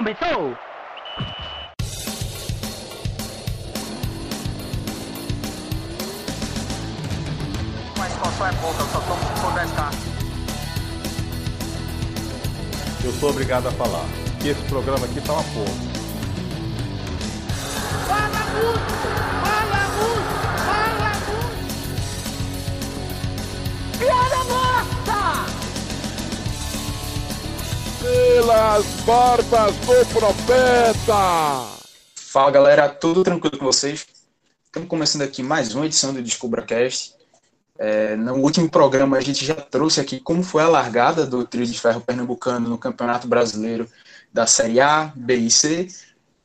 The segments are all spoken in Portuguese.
começou! Mas qual é pouca, eu só tomo se for 10k. Eu sou obrigado a falar que esse programa aqui tá uma porra. Fala muito! Pelas barbas do profeta! Fala galera, tudo tranquilo com vocês? Estamos começando aqui mais uma edição do DescubraCast. É, no último programa a gente já trouxe aqui como foi a largada do trio de ferro pernambucano no Campeonato Brasileiro da Série A, B e C.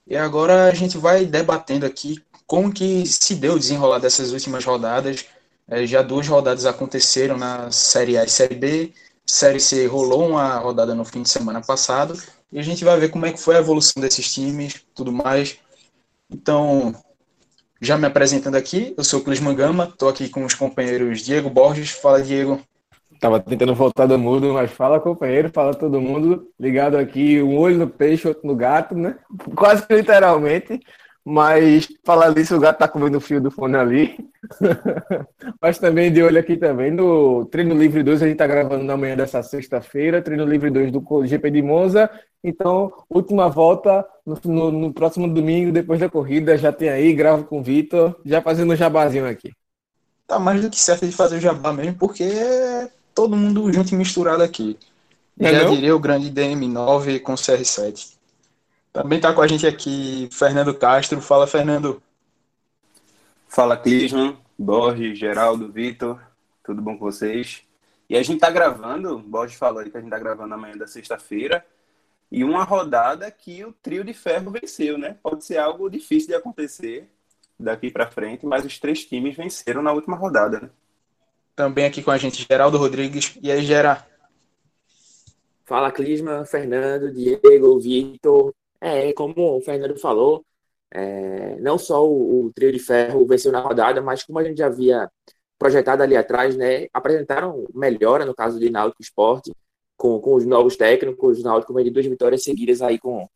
E agora a gente vai debatendo aqui como que se deu o desenrolar dessas últimas rodadas. É, já duas rodadas aconteceram na Série A e Série B. Série C rolou uma rodada no fim de semana passado. E a gente vai ver como é que foi a evolução desses times, tudo mais. Então, já me apresentando aqui, eu sou o Clis Mangama, estou aqui com os companheiros Diego Borges. Fala, Diego. Tava tentando voltar do mudo, mas fala, companheiro, fala todo mundo. Ligado aqui, um olho no peixe, outro no gato, né? Quase literalmente. Mas falar disso, o gato tá comendo o fio do fone ali. mas também de olho aqui também no Treino Livre 2, a gente tá gravando na manhã dessa sexta-feira. Treino Livre 2 do GP de Monza. Então, última volta no, no, no, próximo domingo, depois da corrida, já tem aí, gravo com o Vitor, já fazendo um jabazinho aqui. Tá mais do que certo de fazer o jabá mesmo, porque é todo mundo junto e misturado aqui. É Já não? diria o grande DM9 com CR7. Também tá com a gente aqui Fernando Castro. Fala, Fernando. Fala, Clisman, Borges, Geraldo, Vitor, tudo bom com vocês? E a gente tá gravando, o Borges falou aí que a gente tá gravando amanhã da sexta-feira, e uma rodada que o trio de ferro venceu, né? Pode ser algo difícil de acontecer daqui para frente, mas os três times venceram na última rodada, né? Também aqui com a gente Geraldo Rodrigues. E aí, Gera? Fala, Clisman, Fernando, Diego, Vitor. É, como o Fernando falou, é, não só o, o trio de ferro venceu na rodada, mas como a gente já havia projetado ali atrás, né, apresentaram melhora no caso de Náutico Esporte, com, com os novos técnicos, o Náutico vem de duas vitórias seguidas aí com,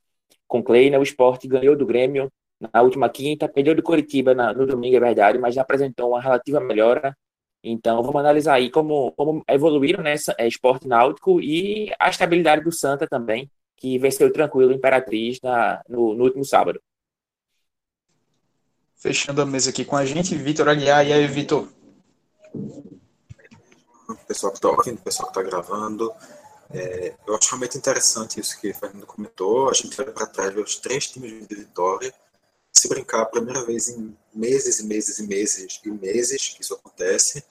com Clay, né, o Esporte ganhou do Grêmio na última quinta, perdeu do Coritiba na- no domingo, é verdade, mas já apresentou uma relativa melhora. Então, vamos analisar aí como, como evoluíram nessa é, esporte náutico e a estabilidade do Santa também, que venceu tranquilo o Imperatriz na, no, no último sábado. Fechando a mesa aqui com a gente, Vitor Aguiar. E aí, Vitor? o pessoal que está ouvindo, o pessoal que está gravando. É, eu acho realmente interessante isso que o Fernando comentou. A gente olha para trás, ver os três times de vitória. Se brincar, a primeira vez em meses e meses e meses e meses que isso acontece.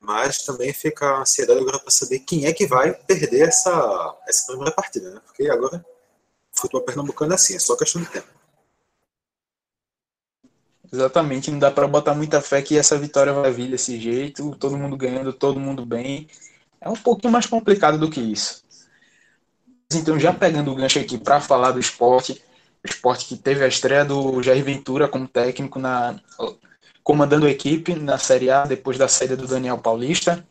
Mas também fica a ansiedade agora para saber quem é que vai perder essa, essa primeira partida, né? Porque agora o futebol pernambucano é assim, é só questão de tempo. Exatamente, não dá para botar muita fé que essa vitória vai vir desse jeito, todo mundo ganhando, todo mundo bem. É um pouquinho mais complicado do que isso. Então, já pegando o gancho aqui para falar do esporte, o esporte que teve a estreia do Jair Ventura como técnico na comandando a equipe na Série A depois da saída do Daniel Paulista.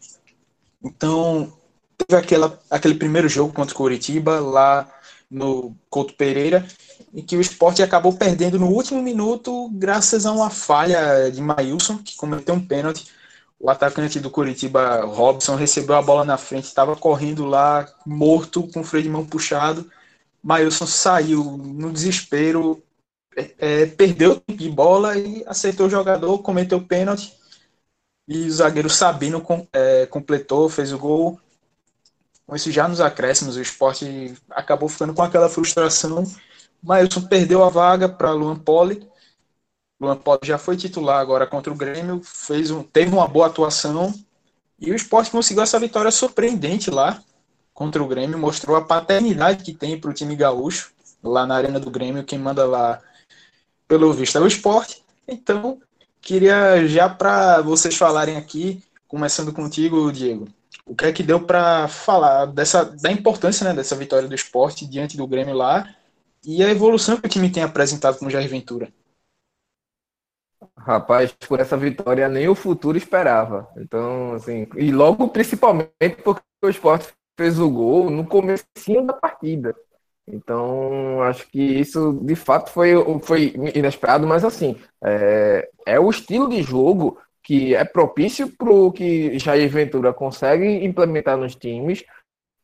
Então, teve aquela, aquele primeiro jogo contra o Curitiba lá no Couto Pereira, em que o esporte acabou perdendo no último minuto, graças a uma falha de Maílson, que cometeu um pênalti. O atacante do Curitiba, Robson, recebeu a bola na frente, estava correndo lá, morto, com o freio de mão puxado. Maílson saiu no desespero, é, perdeu de bola e acertou o jogador, cometeu o pênalti. E o zagueiro Sabino é, completou, fez o gol. Com isso, já nos acréscimos, o esporte acabou ficando com aquela frustração. Mailson perdeu a vaga para Luan Poli. Luan Poli já foi titular agora contra o Grêmio, fez um, teve uma boa atuação e o esporte conseguiu essa vitória surpreendente lá contra o Grêmio, mostrou a paternidade que tem para o time gaúcho lá na Arena do Grêmio. Quem manda lá, pelo visto, é o esporte. Então, queria já para vocês falarem aqui, começando contigo, Diego, o que é que deu para falar dessa, da importância né, dessa vitória do esporte diante do Grêmio lá e a evolução que o time tem apresentado com o Jair Ventura. Rapaz, por essa vitória nem o futuro esperava. Então, assim, e logo principalmente porque o Sport fez o gol no começo da partida. Então, acho que isso de fato foi, foi inesperado, mas assim, é, é o estilo de jogo que é propício para o que Jair Ventura consegue implementar nos times,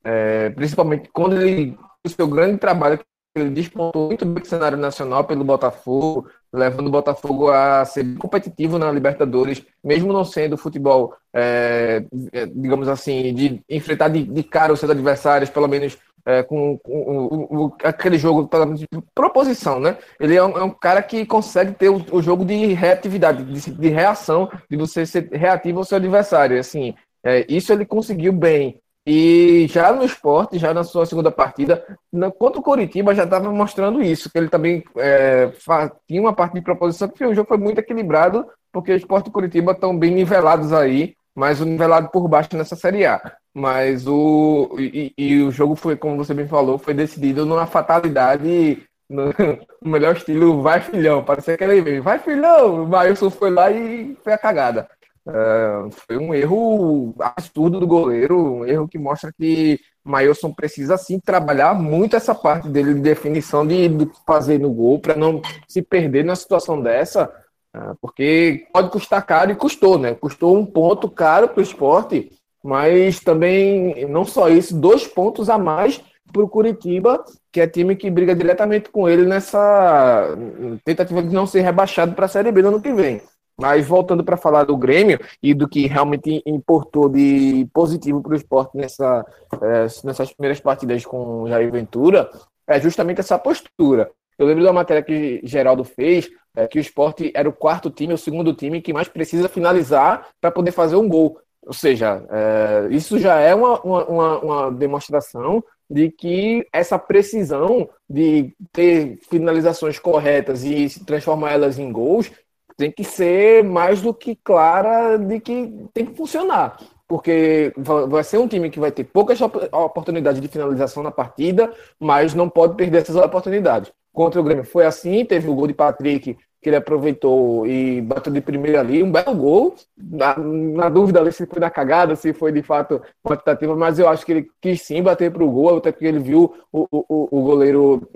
é, principalmente quando ele o seu grande trabalho ele despontou muito bem no cenário nacional pelo Botafogo, levando o Botafogo a ser competitivo na Libertadores, mesmo não sendo futebol, é, é, digamos assim, de enfrentar de, de cara os seus adversários, pelo menos é, com, com, com, aquele jogo de proposição, né? Ele é um, é um, cara que consegue ter o, o jogo de reatividade, de, de, reação, de você ser reativo ao seu adversário. Assim, é, isso ele conseguiu bem. E já no esporte, já na sua segunda partida, na, contra o Coritiba, já estava mostrando isso, que ele também é, tinha uma parte de proposição, que o jogo foi muito equilibrado, porque o esporte e o Coritiba estão bem nivelados aí, mas o nivelado por baixo nessa Série A. Mas o. E, e, o jogo foi, como você bem falou, foi decidido numa fatalidade, no, no melhor estilo, vai filhão, parecia aquele mesmo, vai filhão! O Mailson foi lá e foi a cagada. Uh, foi um erro absurdo do goleiro, um erro que mostra que Mailson precisa sim trabalhar muito essa parte dele de definição de, de fazer no gol para não se perder na situação dessa, porque pode custar caro e custou, né? Custou um ponto caro para o esporte, mas também não só isso, dois pontos a mais para o Curitiba, que é time que briga diretamente com ele nessa tentativa de não ser rebaixado para a Série B no ano que vem. Mas voltando para falar do Grêmio e do que realmente importou de positivo para o esporte nessa, é, nessas primeiras partidas com o Jair Ventura, é justamente essa postura. Eu lembro da matéria que Geraldo fez, é, que o esporte era o quarto time, o segundo time que mais precisa finalizar para poder fazer um gol. Ou seja, é, isso já é uma, uma, uma demonstração de que essa precisão de ter finalizações corretas e transformar elas em gols tem que ser mais do que clara de que tem que funcionar. Porque vai ser um time que vai ter poucas oportunidades de finalização na partida, mas não pode perder essas oportunidades. Contra o Grêmio foi assim, teve o gol de Patrick, que ele aproveitou e bateu de primeira ali, um belo gol. Na, na dúvida ali se foi na cagada, se foi de fato uma tentativa, mas eu acho que ele quis sim bater para o gol, até porque ele viu o, o, o goleiro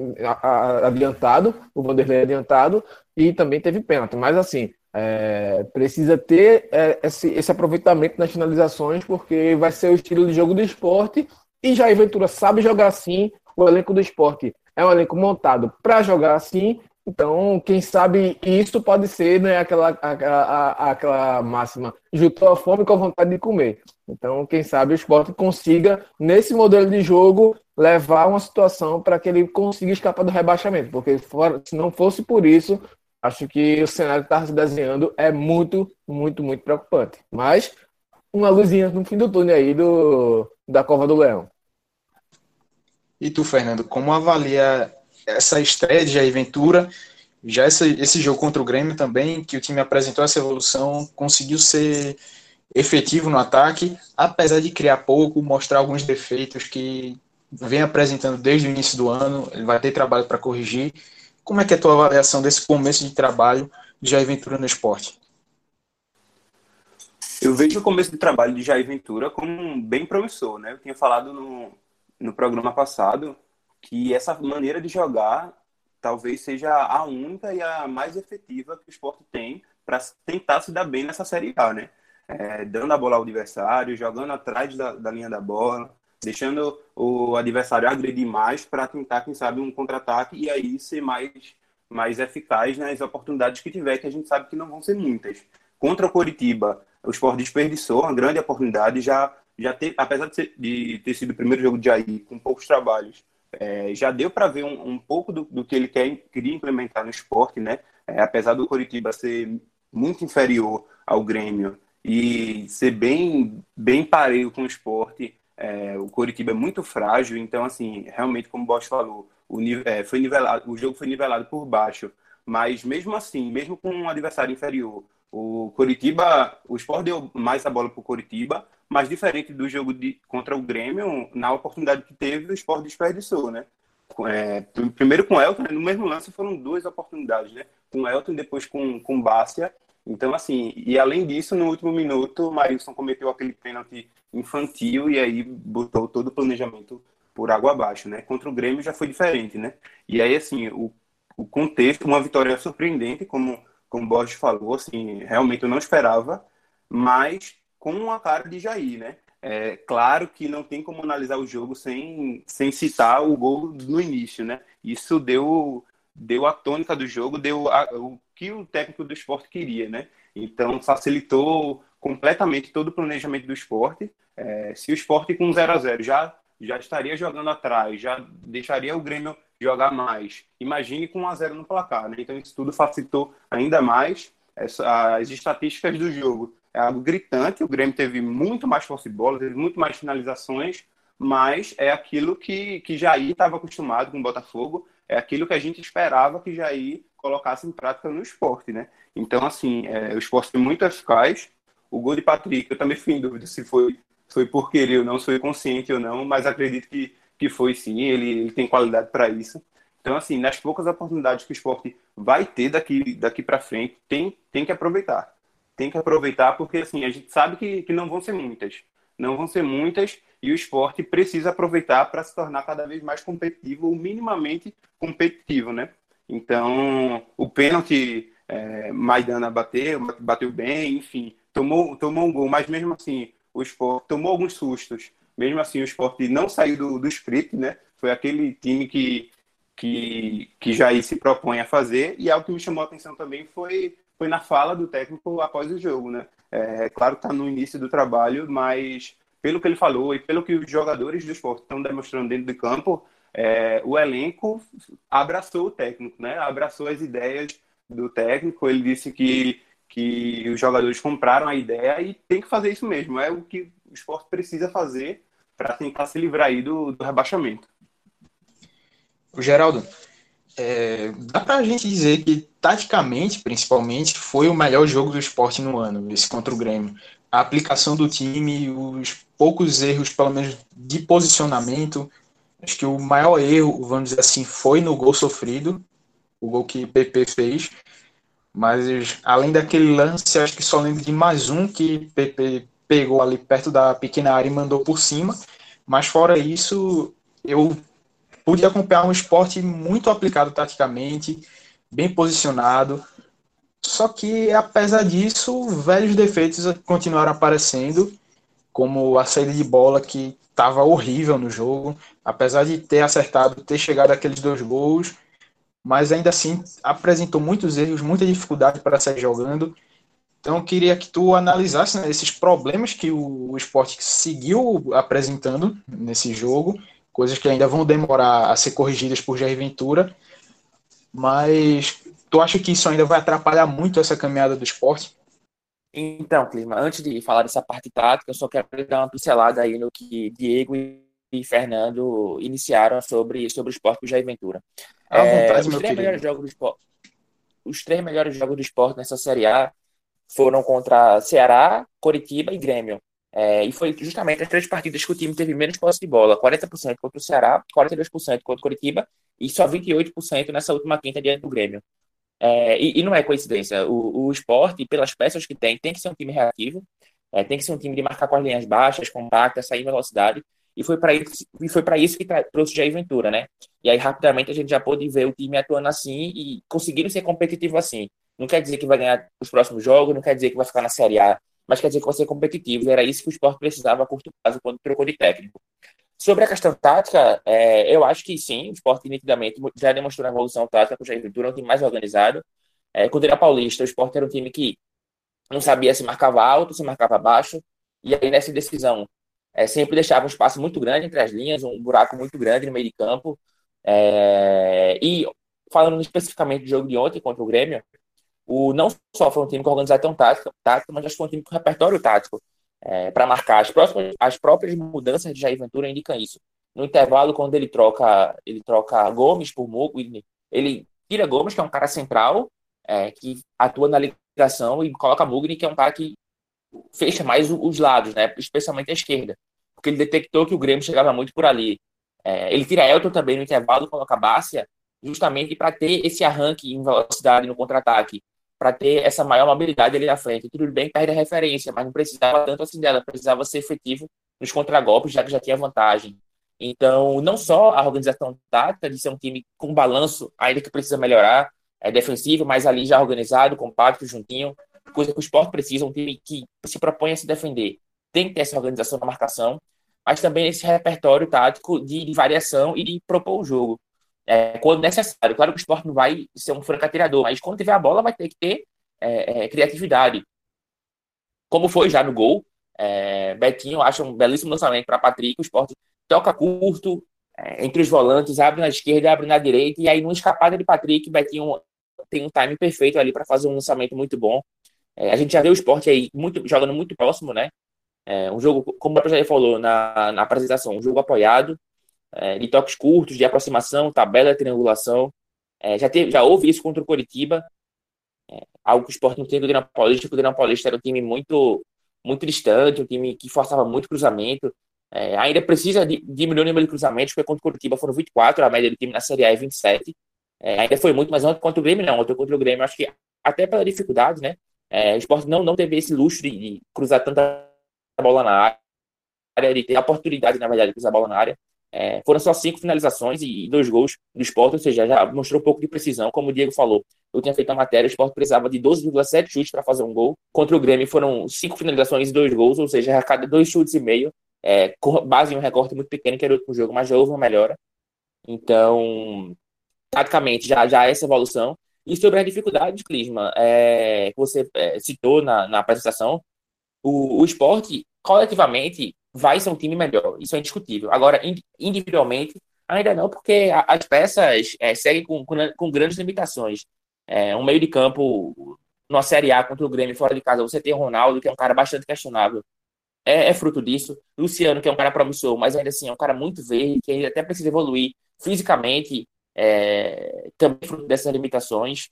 adiantado, o Vanderlei adiantado, e também teve pênalti. Mas assim, é, precisa ter é, esse, esse aproveitamento nas finalizações, porque vai ser o estilo de jogo do esporte, e Jair Ventura sabe jogar assim, o elenco do esporte é um elenco montado para jogar assim, então, quem sabe isso pode ser né, aquela, aquela, aquela máxima, juntou a fome com a vontade de comer. Então, quem sabe o esporte consiga, nesse modelo de jogo, levar uma situação para que ele consiga escapar do rebaixamento. Porque se não fosse por isso, acho que o cenário que está se desenhando é muito, muito, muito preocupante. Mas uma luzinha no fim do túnel aí do, da Cova do Leão. E tu, Fernando, como avalia essa estreia de Jair Ventura, já esse, jogo contra o Grêmio também, que o time apresentou essa evolução, conseguiu ser efetivo no ataque, apesar de criar pouco, mostrar alguns defeitos que vem apresentando desde o início do ano, ele vai ter trabalho para corrigir. Como é que é a tua avaliação desse começo de trabalho de Jair Ventura no esporte? Eu vejo o começo de trabalho de Jair Ventura como bem promissor, né? Eu tinha falado no, no programa passado que essa maneira de jogar talvez seja a única e a mais efetiva que o esporte tem para tentar se dar bem nessa Série A, né? É, dando a bola ao adversário, jogando atrás da, da linha da bola, deixando o adversário agredir mais para tentar, quem sabe, um contra-ataque e aí ser mais, mais eficaz nas oportunidades que tiver, que a gente sabe que não vão ser muitas. Contra o Coritiba, o Sport desperdiçou uma grande oportunidade, já, já apesar de, ser, de ter sido o primeiro jogo de Jair com poucos trabalhos, é, já deu para ver um, um pouco do, do, que ele quer, queria implementar no esporte, né? É, apesar do Coritiba ser muito inferior ao Grêmio e ser bem, bem parelho com o esporte, é, o Coritiba é muito frágil, então, assim, realmente, como o Bosch falou, o, é, foi nivelado, o jogo foi nivelado por baixo, mas mesmo assim, mesmo com um adversário inferior, o Coritiba, o Sport deu mais a bola para o Coritiba, mas diferente do jogo de, contra o Grêmio, na oportunidade que teve, o Sport desperdiçou, né? É, primeiro com o Elton, né? no mesmo lance foram duas oportunidades, né? Com o Elton e depois com, com o Bárcia. Então, assim, e além disso, no último minuto, o Marilson cometeu aquele pênalti infantil e aí botou todo o planejamento por água abaixo, né? Contra o Grêmio já foi diferente, né? E aí, assim, o, o contexto, uma vitória surpreendente, como, como o Borges falou, assim, realmente eu não esperava, mas com uma cara de Jair, né? É claro que não tem como analisar o jogo sem, sem citar o gol no início, né? Isso deu, deu a tônica do jogo, deu a, o que o técnico do esporte queria, né? Então facilitou completamente todo o planejamento do esporte. É, se o esporte com 0 a 0 já, já estaria jogando atrás, já deixaria o Grêmio jogar mais. Imagine com 1 a 0 no placar, né? Então isso tudo facilitou ainda mais essa, as estatísticas do jogo é algo gritante. O Grêmio teve muito mais posse de bola, teve muito mais finalizações, mas é aquilo que, que Jair estava acostumado com o Botafogo, é aquilo que a gente esperava que Jair colocasse em prática no esporte, né? Então, assim, é, o esporte foi muito eficaz. O gol de Patrick, eu também fui em dúvida se foi, foi por querer ou não, se foi consciente ou não, mas acredito que, que foi sim, ele, ele tem qualidade para isso. Então, assim, nas poucas oportunidades que o esporte vai ter daqui, daqui para frente, tem, tem que aproveitar tem que aproveitar, porque assim, a gente sabe que, que não vão ser muitas. Não vão ser muitas, e o esporte precisa aproveitar para se tornar cada vez mais competitivo, ou minimamente competitivo, né? Então, o pênalti, é, Maidana bateu, bateu bem, enfim, tomou, tomou um gol, mas mesmo assim, o esporte tomou alguns sustos. Mesmo assim, o esporte não saiu do, do script, né? Foi aquele time que, que, que Jair se propõe a fazer, e algo que me chamou a atenção também foi foi na fala do técnico após o jogo, né? É, claro que está no início do trabalho, mas pelo que ele falou e pelo que os jogadores do esporte estão demonstrando dentro de campo, é, o elenco abraçou o técnico, né? Abraçou as ideias do técnico. Ele disse que, que os jogadores compraram a ideia e tem que fazer isso mesmo. É o que o esporte precisa fazer para tentar se livrar aí do, do rebaixamento. O Geraldo, é, dá para a gente dizer que, taticamente, principalmente, foi o melhor jogo do esporte no ano, esse contra o Grêmio. A aplicação do time, os poucos erros, pelo menos de posicionamento. Acho que o maior erro, vamos dizer assim, foi no gol sofrido, o gol que PP fez. Mas além daquele lance, acho que só lembro de mais um que PP pegou ali perto da pequena área e mandou por cima. Mas fora isso, eu pude acompanhar um esporte muito aplicado taticamente, bem posicionado. Só que, apesar disso, velhos defeitos continuaram aparecendo, como a saída de bola que estava horrível no jogo, apesar de ter acertado, ter chegado aqueles dois gols, mas ainda assim apresentou muitos erros, muita dificuldade para sair jogando. Então, queria que tu analisasse né, esses problemas que o, o esporte seguiu apresentando nesse jogo coisas que ainda vão demorar a ser corrigidas por Jair Ventura, mas tu acha que isso ainda vai atrapalhar muito essa caminhada do esporte? Então, Clima, antes de falar dessa parte tática, eu só quero dar uma pincelada aí no que Diego e Fernando iniciaram sobre, sobre o esporte com Jair Ventura. À é, vontade, os, três melhores jogos do esporte, os três melhores jogos do esporte nessa Série A foram contra Ceará, Coritiba e Grêmio. É, e foi justamente as três partidas que o time teve menos posse de bola: 40% contra o Ceará, 42% contra o Curitiba e só 28% nessa última quinta diante do Grêmio. É, e, e, não é coincidência. O, o esporte, pelas peças que tem, tem que ser um time reativo, é, tem que ser um time de marcar com as linhas baixas, compacta, sair em velocidade. E foi para isso, e foi isso que trouxe Jair Ventura, né? E aí, rapidamente, a gente já pôde ver o time atuando assim e conseguindo ser competitivo assim. Não quer dizer que vai ganhar os próximos jogos, não quer dizer que vai ficar na Série A mas quer dizer que vai ser competitivo. E era isso que o esporte precisava a curto prazo quando trocou de técnico. Sobre a questão tática, é, eu acho que sim, o esporte nitidamente já demonstrou uma evolução tática com o Jair Ventura, um time mais organizado. É, quando era paulista, o esporte era um time que não sabia se marcava alto, se marcava baixo, e aí nessa decisão é, sempre deixava um espaço muito grande entre as linhas, um buraco muito grande no meio de campo. É, e falando especificamente do jogo de ontem contra o Grêmio, o, não só foi um time com organização tática, tática mas acho que foi um time com repertório tático é, para marcar. As, próximas, as próprias mudanças de Jair Ventura indicam isso. No intervalo, quando ele troca, ele troca Gomes por Mugni, ele tira Gomes, que é um cara central, é, que atua na ligação, e coloca Mugni, que é um cara que fecha mais os lados, né, especialmente a esquerda, porque ele detectou que o Grêmio chegava muito por ali. É, ele tira Elton também no intervalo, coloca Bárcia, justamente para ter esse arranque em velocidade no contra-ataque para ter essa maior mobilidade ali na frente. Tudo bem, perde a referência, mas não precisava tanto assim dela, precisava ser efetivo nos contragolpes, já que já tinha vantagem. Então, não só a organização tática de ser um time com balanço, ainda que precisa melhorar, é defensivo, mas ali já organizado, compacto, juntinho, coisa que o esporte precisa, um time que se propõe a se defender. Tem que ter essa organização na marcação, mas também esse repertório tático de, de variação e de propor o jogo. É, quando necessário. Claro que o esporte não vai ser um franco mas quando tiver a bola vai ter que ter é, é, criatividade. Como foi já no gol, é, Betinho acha um belíssimo lançamento para Patrick, o esporte toca curto, é, entre os volantes, abre na esquerda, abre na direita, e aí numa escapada de Patrick, Betinho tem um time perfeito ali para fazer um lançamento muito bom. É, a gente já vê o esporte aí muito, jogando muito próximo, né? É, um jogo, como o já falou na, na apresentação, um jogo apoiado, é, de toques curtos, de aproximação, tabela, triangulação. É, já, teve, já houve isso contra o Coritiba, é, algo que o esporte não tem do Grêmio Paulista, porque o Grêmio Paulista era um time muito, muito distante, um time que forçava muito cruzamento, é, ainda precisa de, diminuir o número de cruzamentos, porque contra o Curitiba foram 24, a média do time na Série A é 27. É, ainda foi muito, mas ontem contra o Grêmio não. Ontem contra o Grêmio, acho que até pela dificuldade, né? É, o esporte não, não teve esse luxo de, de, cruzar tanta bola na área, de ter a oportunidade, na verdade, de cruzar a bola na área. É, foram só cinco finalizações e, dois gols do esporte, ou seja, já mostrou um pouco de precisão, como o Diego falou. Eu tinha feito a matéria, o esporte precisava de 12,7 chutes para fazer um gol. Contra o Grêmio foram cinco finalizações e dois gols, ou seja, a cada dois chutes e meio é, com base em um recorte muito pequeno, que era o último jogo, mas já houve uma melhora. Então, taticamente, já, já essa evolução. E sobre as dificuldades, Clisma, é, que você é, citou na, na apresentação, o, o esporte, coletivamente, vai ser um time melhor. Isso é indiscutível. Agora, individualmente, ainda não, porque as peças é, seguem com, com, grandes limitações. É, um meio de campo, numa Série A contra o Grêmio fora de casa, você tem o Ronaldo, que é um cara bastante questionável é, é, fruto disso. Luciano, que é um cara promissor, mas ainda assim é um cara muito verde, que ainda até precisa evoluir fisicamente, é, também fruto dessas limitações,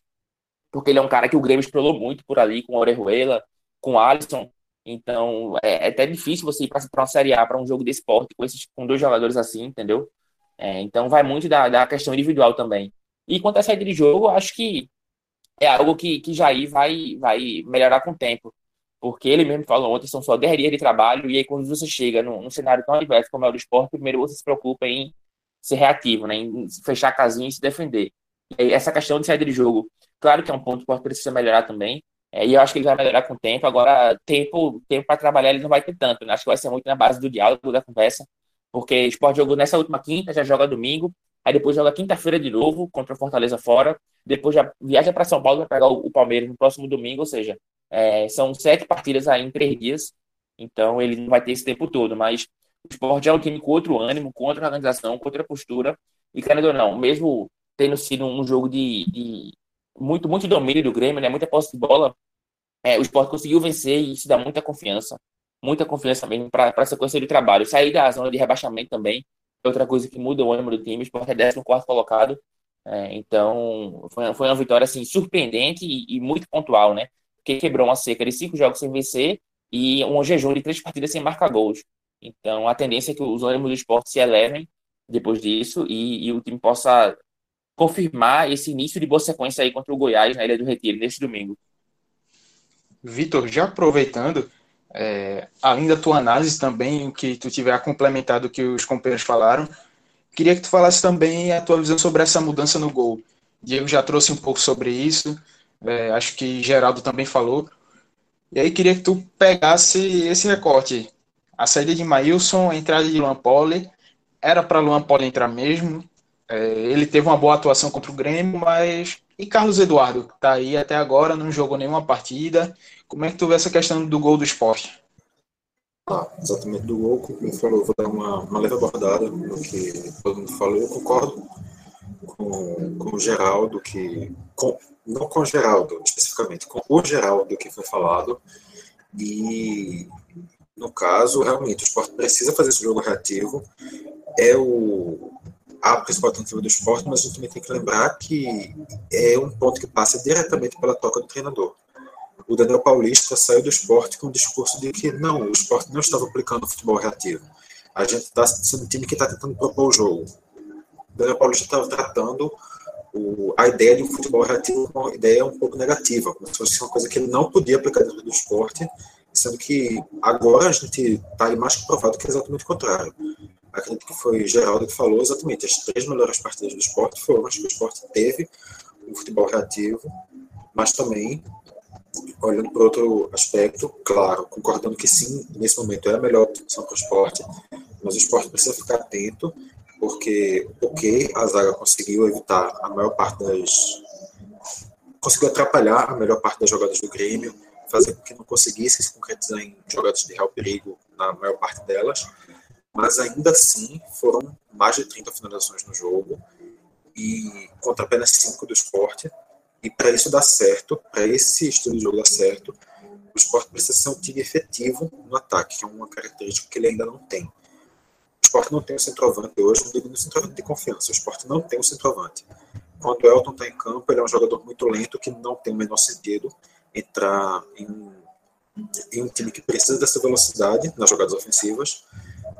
porque ele é um cara que o Grêmio explorou muito por ali, com o Orejuela, com o Alisson. Então é, é até difícil você ir para uma Série A, para um jogo de esporte, com, esses, com dois jogadores assim, entendeu? É, então vai muito da, da questão individual também. E quanto à saída de jogo, acho que é algo que, que Jair vai, vai melhorar com o tempo porque ele mesmo falou ontem, são só guerreiros de trabalho, e aí quando você chega num, num, cenário tão adverso como é o do esporte, primeiro você se preocupa em ser reativo, né, em fechar a casinha e se defender. E essa questão de saída de jogo, claro que é um ponto que precisa melhorar também, é, e eu acho que ele vai melhorar com o tempo, agora tempo, tempo para trabalhar ele não vai ter tanto, né? acho que vai ser muito na base do diálogo, da conversa, porque o esporte jogou nessa última quinta, já joga domingo, aí depois joga quinta-feira de novo, contra o Fortaleza fora, depois já viaja para São Paulo para pegar o, o Palmeiras no próximo domingo, ou seja, é, são sete partidas aí em três dias, então ele não vai ter esse tempo todo, mas o esporte é um time com outro ânimo, com outra organização, com outra postura, e querendo ou não, mesmo tendo sido um jogo de, de muito, muito domínio do Grêmio, né, muita posse de bola, é, o esporte conseguiu vencer e isso dá muita confiança, muita confiança mesmo para a sequência de trabalho. Sair da zona de rebaixamento também é outra coisa que muda o ânimo do time, o esporte é 14 colocado, é, então foi, foi uma vitória assim, surpreendente e, e muito pontual, né? que quebrou uma seca de cinco jogos sem vencer e um jejum de três partidas sem marcar gols. Então, a tendência é que os ânimos do esporte se elevem depois disso e, e, o time possa confirmar esse início de boa sequência aí contra o Goiás na Ilha do Retiro neste domingo. Vitor, já aproveitando, é, além da tua análise também, que tu tiver a complementar do que os companheiros falaram, queria que tu falasse também a tua visão sobre essa mudança no gol. Diego já trouxe um pouco sobre isso, é, acho que Geraldo também falou. E aí queria que tu pegasse esse recorte. A saída de Maílson, a entrada de Luan Poli. Era para Luan Poli entrar mesmo. É, ele teve uma boa atuação contra o Grêmio, mas. E Carlos Eduardo, que está aí até agora, não jogou nenhuma partida. Como é que tu vê essa questão do gol do esporte? Ah, exatamente do gol, como falou, vou dar uma, uma leve abordada no que todo mundo falou. Eu concordo com, com o Geraldo, que com, não com o Geraldo especificamente, com o Geraldo que foi falado. E, no caso, realmente, o esporte precisa fazer esse jogo reativo. É o, a principal alternativa do esporte, mas a gente também tem que lembrar que é um ponto que passa diretamente pela toca do treinador. O Daniel Paulista saiu do esporte com o discurso de que não, o esporte não estava aplicando o futebol reativo. A gente está sendo um time que está tentando propor o jogo. O Daniel Paulista estava tratando o, a ideia de um futebol reativo uma ideia um pouco negativa, como se fosse uma coisa que ele não podia aplicar dentro do esporte, sendo que agora a gente está mais provado que é exatamente o contrário. Acredito que foi Geraldo que falou exatamente, as três melhores partidas do esporte foram as que o esporte teve um futebol reativo, mas também olhando para outro aspecto, claro, concordando que sim, nesse momento é a melhor opção para o esporte, mas o esporte precisa ficar atento, porque o que a zaga conseguiu evitar a maior parte das. conseguiu atrapalhar a melhor parte das jogadas do Grêmio, fazer com que não conseguisse se concretizar em jogadas de real perigo na maior parte delas, mas ainda assim foram mais de 30 finalizações no jogo, e contra apenas 5 do esporte, e para isso dar certo, para esse estilo de jogo dar certo, o esporte precisa ser um time efetivo no ataque, que é uma característica que ele ainda não tem. O esporte não tem um centroavante hoje, não digo no centroavante de confiança, o esporte não tem um centroavante. Quando o Elton está em campo, ele é um jogador muito lento, que não tem o menor sentido entrar em, em um time que precisa dessa velocidade nas jogadas ofensivas.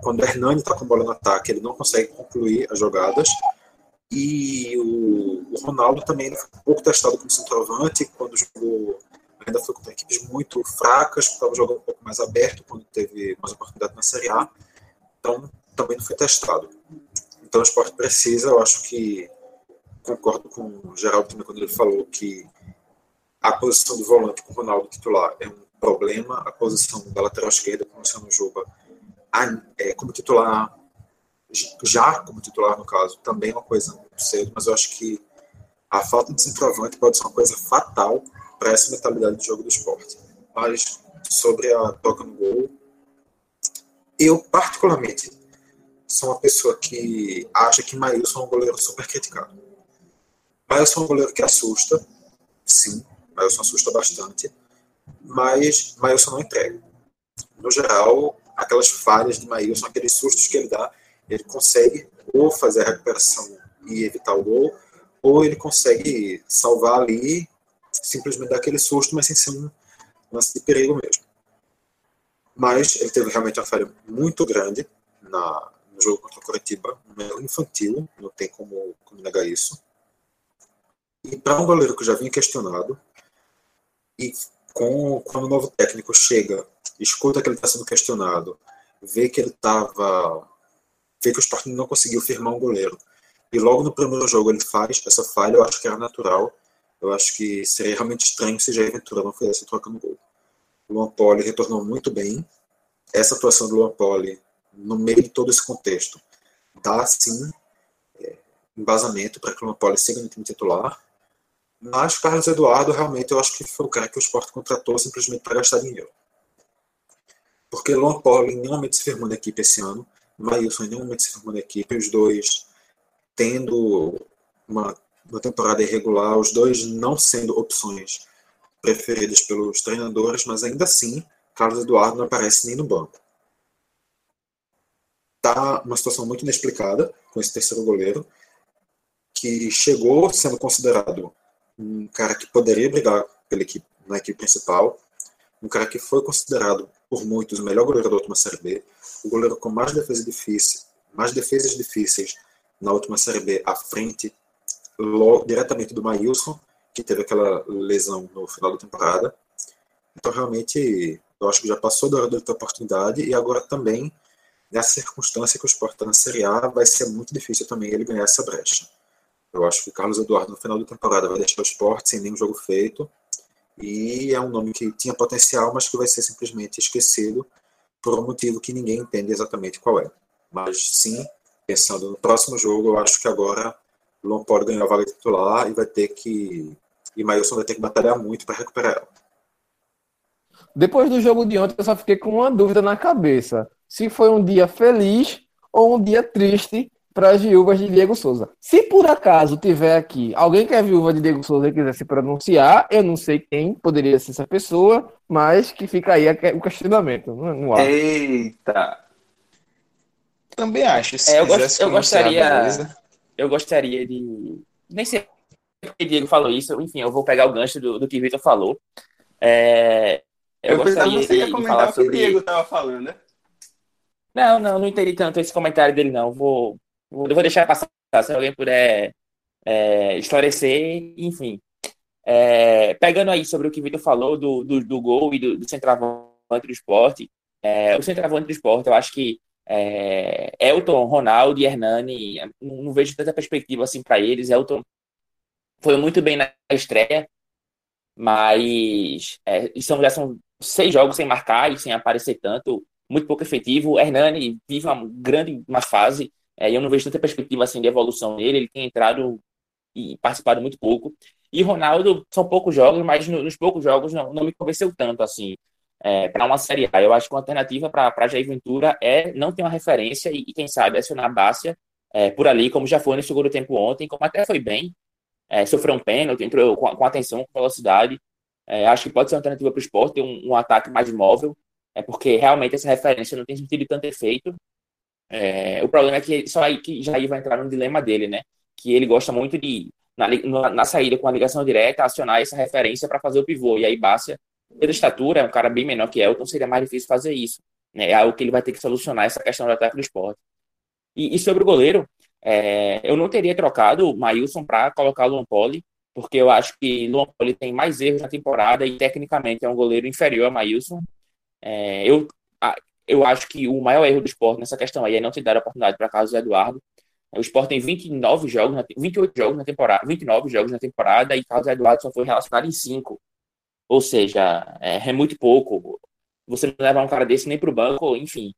Quando o Hernani está com bola no ataque, ele não consegue concluir as jogadas, e o, o Ronaldo também foi um pouco testado como centroavante, quando jogou, ainda foi contra equipes muito fracas, estava jogando um pouco mais aberto quando teve mais oportunidade na Série A. Então, também não foi testado. Então, o esporte precisa, eu acho que concordo com o Geraldo também quando ele falou que a posição do volante com o Ronaldo titular é um problema, a posição da lateral esquerda com o Luciano Juba é, como titular já como titular, no caso, também é uma coisa muito cedo, mas eu acho que a falta de centroavante pode ser uma coisa fatal para essa mentalidade de jogo do esporte. Mas sobre a toca no gol, eu particularmente sou uma pessoa que acha que Maílson é um goleiro super criticado. Maílson é um goleiro que assusta, sim, Maílson assusta bastante, mas Maílson não entrega. No geral, aquelas falhas de Maílson, aqueles sustos que ele dá, ele consegue ou fazer a recuperação e evitar o gol, ou ele consegue salvar ali, simplesmente dar aquele susto, mas sem ser um lance de perigo mesmo. Mas ele teve realmente uma falha muito grande na, no jogo contra o Curitiba, um erro infantil, não tem como, como negar isso. E para um goleiro que já vinha questionado, e com, quando o novo técnico chega, escuta que ele está sendo questionado, vê que ele estava vê que o Sporting não conseguiu firmar um goleiro. E logo no primeiro jogo ele faz essa falha, eu acho que era natural. Eu acho que seria realmente estranho se Jair Ventura não fizesse troca no gol. O Luan Poli retornou muito bem. Essa atuação do Luan Poli, no meio de todo esse contexto, dá sim é, embasamento para que o Luan Poli siga no time titular. Mas Carlos Eduardo, realmente, eu acho que foi o cara que o Sport contratou simplesmente para gastar dinheiro. Porque Luan Poli em nenhum momento se firmou na equipe esse ano. Maílson em nenhum momento se formou na equipe, os dois tendo uma, uma temporada irregular, os dois não sendo opções preferidas pelos treinadores, mas ainda assim, Carlos Eduardo não aparece nem no banco. Tá uma situação muito inexplicada com esse terceiro goleiro, que chegou sendo considerado um cara que poderia brigar pela equipe, na equipe principal, um cara que foi considerado por muitos o melhor goleiro da última Série B, o goleiro com mais defesas difíceis, mais defesas difíceis na última Série B à frente, logo, diretamente do Maílson, que teve aquela lesão no final da temporada. Então, realmente, eu acho que já passou da hora da oportunidade e agora também, nessa circunstância que o Sport está na Série A, vai ser muito difícil também ele ganhar essa brecha. Eu acho que Carlos Eduardo, no final da temporada, vai deixar o Sport sem nenhum jogo feito e é um nome que tinha potencial, mas que vai ser simplesmente esquecido por um motivo que ninguém entende exatamente qual é. Mas sim, pensando no próximo jogo, eu acho que agora o Luan pode ganhar a vaga titular e vai ter que. E Mailson vai ter que batalhar muito para recuperar ela. Depois do jogo de ontem, eu só fiquei com uma dúvida na cabeça: se foi um dia feliz ou um dia triste para as viúvas de Diego Souza. Se por acaso tiver aqui alguém que é viúva de Diego Souza e quiser se pronunciar, eu não sei quem poderia ser essa pessoa, mas que fica aí o questionamento no ar. Eita! Também acho. É, eu, gost, eu gostaria. Eu gostaria de. Nem sei porque Diego falou isso, enfim, eu vou pegar o gancho do, do que o Vitor falou. É, eu, eu gostaria de, de falar sobre. O que o Diego estava falando, né? Não, não, não entendi tanto esse comentário dele, não. Vou, eu vou deixar passar, se alguém puder é, esclarecer, enfim. É, pegando aí sobre o que o Vitor falou do, do, do, gol e do, do centroavante do esporte, é, o centroavante do esporte, eu acho que É, Elton, Ronaldo e Hernani, não, não vejo tanta perspectiva assim para eles. Elton foi muito bem na estreia, mas é, são, já são seis jogos sem marcar e sem aparecer tanto, muito pouco efetivo. Hernani vive uma grande uma fase, é, eu não vejo tanta perspectiva assim de evolução nele. Ele tem entrado e participado muito pouco. E Ronaldo são poucos jogos, mas nos poucos jogos não, não me convenceu tanto assim é, para uma Série A. Eu acho que uma alternativa para Jair Ventura é não ter uma referência e, e quem sabe, acionar a Bácia é, por ali, como já foi no segundo tempo ontem, como até foi bem. É, sofreu um pênalti, entrou com, com atenção, com velocidade. É, acho que pode ser uma alternativa para o esporte, ter um, um, ataque mais móvel, é porque realmente essa referência não tem sentido tanto efeito. É, o problema é que só aí que Jair vai entrar no dilema dele, né? Que ele gosta muito de, na, na, saída com a ligação direta, acionar essa referência para fazer o pivô. E aí Bácia pela estatura, é um cara bem menor que Elton, seria mais difícil fazer isso. Né? É algo que ele vai ter que solucionar essa questão do ataque do esporte. E, e sobre o goleiro, é, eu não teria trocado o Maílson para colocar o Luan Poli, porque eu acho que Luan Poli tem mais erros na temporada e tecnicamente é um goleiro inferior a Maílson. É, eu, eu acho que o maior erro do esporte nessa questão aí é não ter dado a oportunidade para Carlos Eduardo. O Sport tem 29 jogos, 28 jogos na temporada, 29 jogos na temporada e Carlos Eduardo só foi relacionado em 5. Ou seja, é, é muito pouco. Você não leva um cara desse nem para o banco, enfim.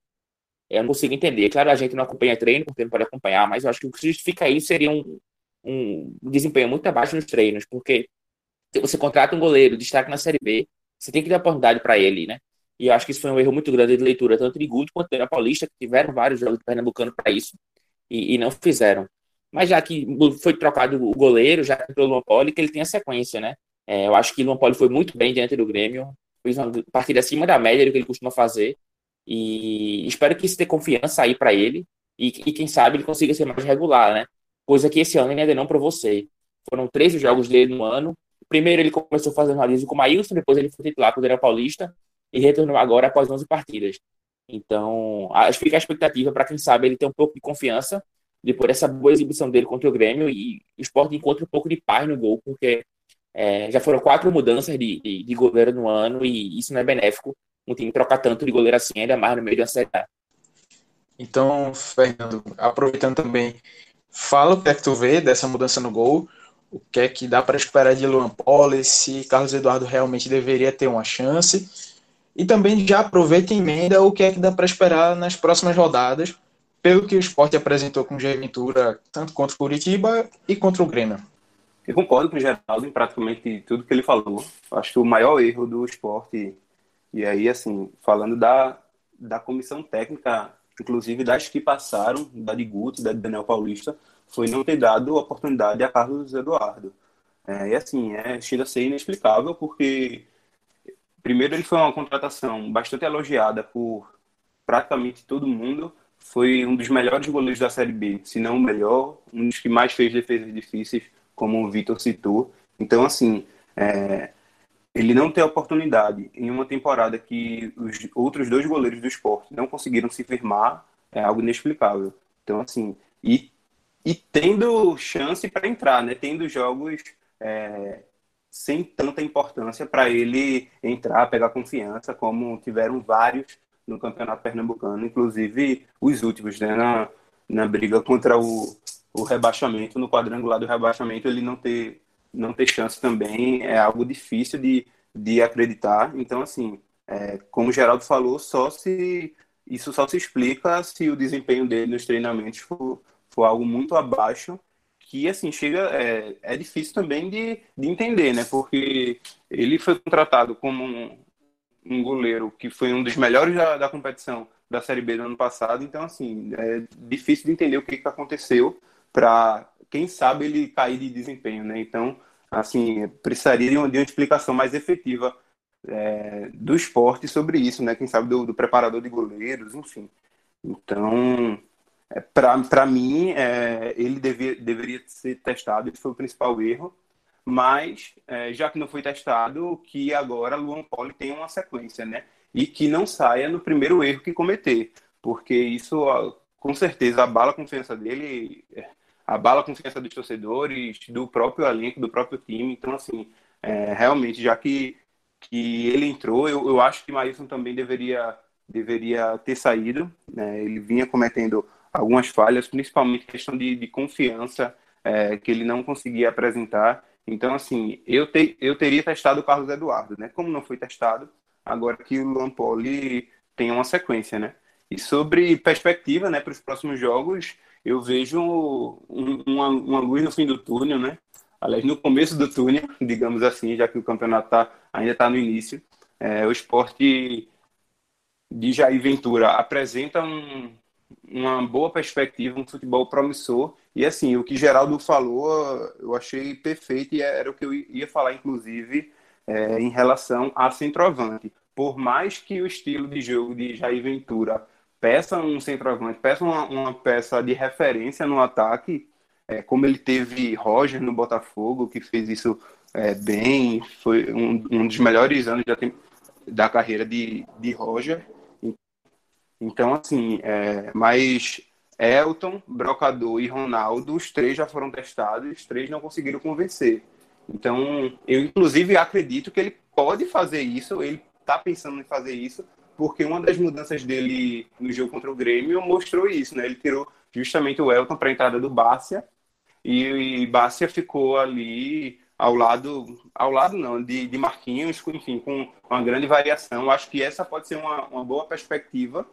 Eu não consigo entender. Claro, a gente não acompanha treino, porque não pode acompanhar, mas eu acho que o que justifica isso seria um, um desempenho muito abaixo nos treinos, porque você contrata um goleiro, destaque na Série B, você tem que dar oportunidade para ele, né? E acho que isso foi um erro muito grande de leitura, tanto de Guto quanto da Paulista, que tiveram vários jogos de Pernambucano para isso e, e, não fizeram. Mas já que foi trocado o goleiro, já entrou o Luan Poli, que ele tem a sequência, né? É, eu acho que o Luan Poli foi muito bem diante do Grêmio, fez uma partida acima da média do que ele costuma fazer. E espero que isso dê confiança aí para ele e, e, quem sabe ele consiga ser mais regular, né? Coisa que esse ano ele ainda não para você. Foram 13 jogos dele no ano. Primeiro ele começou fazendo análise com o Maílson, depois ele foi titular com o Daniel Paulista e retornou agora após 11 partidas. Então, acho que fica a expectativa para quem sabe ele ter um pouco de confiança depois dessa boa exibição dele contra o Grêmio e o esporte encontra um pouco de paz no gol, porque é, já foram quatro mudanças de, de, de, goleiro no ano e isso não é benéfico. Um time trocar tanto de goleiro assim, ainda mais no meio de uma série Então, Fernando, aproveitando também, fala o que é que tu vê dessa mudança no gol, o que é que dá para esperar de Luan Poli, se Carlos Eduardo realmente deveria ter uma chance, e também já aproveita e emenda o que é que dá para esperar nas próximas rodadas, pelo que o esporte apresentou com o Ventura, tanto contra o Curitiba e contra o Grêmio. Eu concordo com o Geraldo em praticamente tudo que ele falou. Acho que o maior erro do esporte, e aí, assim, falando da, da comissão técnica, inclusive das que passaram, da de Guto, da de Daniel Paulista, foi não ter dado oportunidade a Carlos Eduardo. É, e assim, é, chega a ser inexplicável, porque, primeiro, ele foi uma contratação bastante elogiada por praticamente todo mundo. Foi um dos melhores goleiros da Série B, se não o melhor, um dos que mais fez defesas difíceis como o Vitor citou. Então, assim, é, ele não ter oportunidade em uma temporada que os outros dois goleiros do esporte não conseguiram se firmar é algo inexplicável. Então, assim, e, e tendo chance para entrar, né? Tendo jogos é, sem tanta importância para ele entrar, pegar confiança, como tiveram vários no Campeonato Pernambucano, inclusive os últimos, né? Na, na briga contra o, o rebaixamento, no quadrangular do rebaixamento, ele não ter, não ter chance também é algo difícil de, de acreditar. Então, assim, é, como o Geraldo falou, só se isso só se explica se o desempenho dele nos treinamentos for, for algo muito abaixo, que, assim, chega... É, é difícil também de, de entender, né? Porque ele foi contratado como um, um goleiro que foi um dos melhores da, da competição da Série B do ano passado. Então, assim, é difícil de entender o que, que aconteceu para, quem sabe, ele cair de desempenho, né? Então, assim, precisaria de uma, de uma explicação mais efetiva é, do esporte sobre isso, né? Quem sabe do, do preparador de goleiros, enfim. Então, para mim, é, ele devia, deveria ser testado, esse foi o principal erro. Mas, é, já que não foi testado, que agora Luan Poli tem uma sequência, né? E que não saia no primeiro erro que cometer, porque isso com certeza abala a confiança dele, é, abala a confiança dos torcedores, do próprio elenco, do próprio time. Então, assim, é, realmente, já que, que ele entrou, eu, eu acho que Maílson também deveria deveria ter saído. Né? Ele vinha cometendo algumas falhas, principalmente questão de, de confiança é, que ele não conseguia apresentar. Então, assim, eu, te, eu teria testado o Carlos Eduardo, né? Como não foi testado, agora que o Luan Poli tem uma sequência, né? E sobre perspectiva, né, para os próximos jogos, eu vejo um, uma, uma luz no fim do túnel, né? Aliás, no começo do túnel, digamos assim, já que o campeonato tá, ainda está no início. É, o esporte de Jair Ventura apresenta um, uma boa perspectiva, um futebol promissor. E assim, o que Geraldo falou, eu achei perfeito e era o que eu ia falar, inclusive, é, em relação a centroavante. Por mais que o estilo de jogo de Jair Ventura peça um centroavante, peça uma, uma peça de referência no ataque, é, como ele teve Roger no Botafogo, que fez isso é, bem, foi um, um, dos melhores anos da, da carreira de, de Roger. Então, assim, é, mas Elton, Brocador e Ronaldo, os três já foram testados, os três não conseguiram convencer. Então, eu inclusive acredito que ele pode fazer isso, ele está pensando em fazer isso, porque uma das mudanças dele no jogo contra o Grêmio mostrou isso, né? Ele tirou justamente o Elton para a entrada do Bárcia e, e Bárcia ficou ali ao lado, ao lado não, de, de Marquinhos, enfim, com uma grande variação. Acho que essa pode ser uma, uma boa perspectiva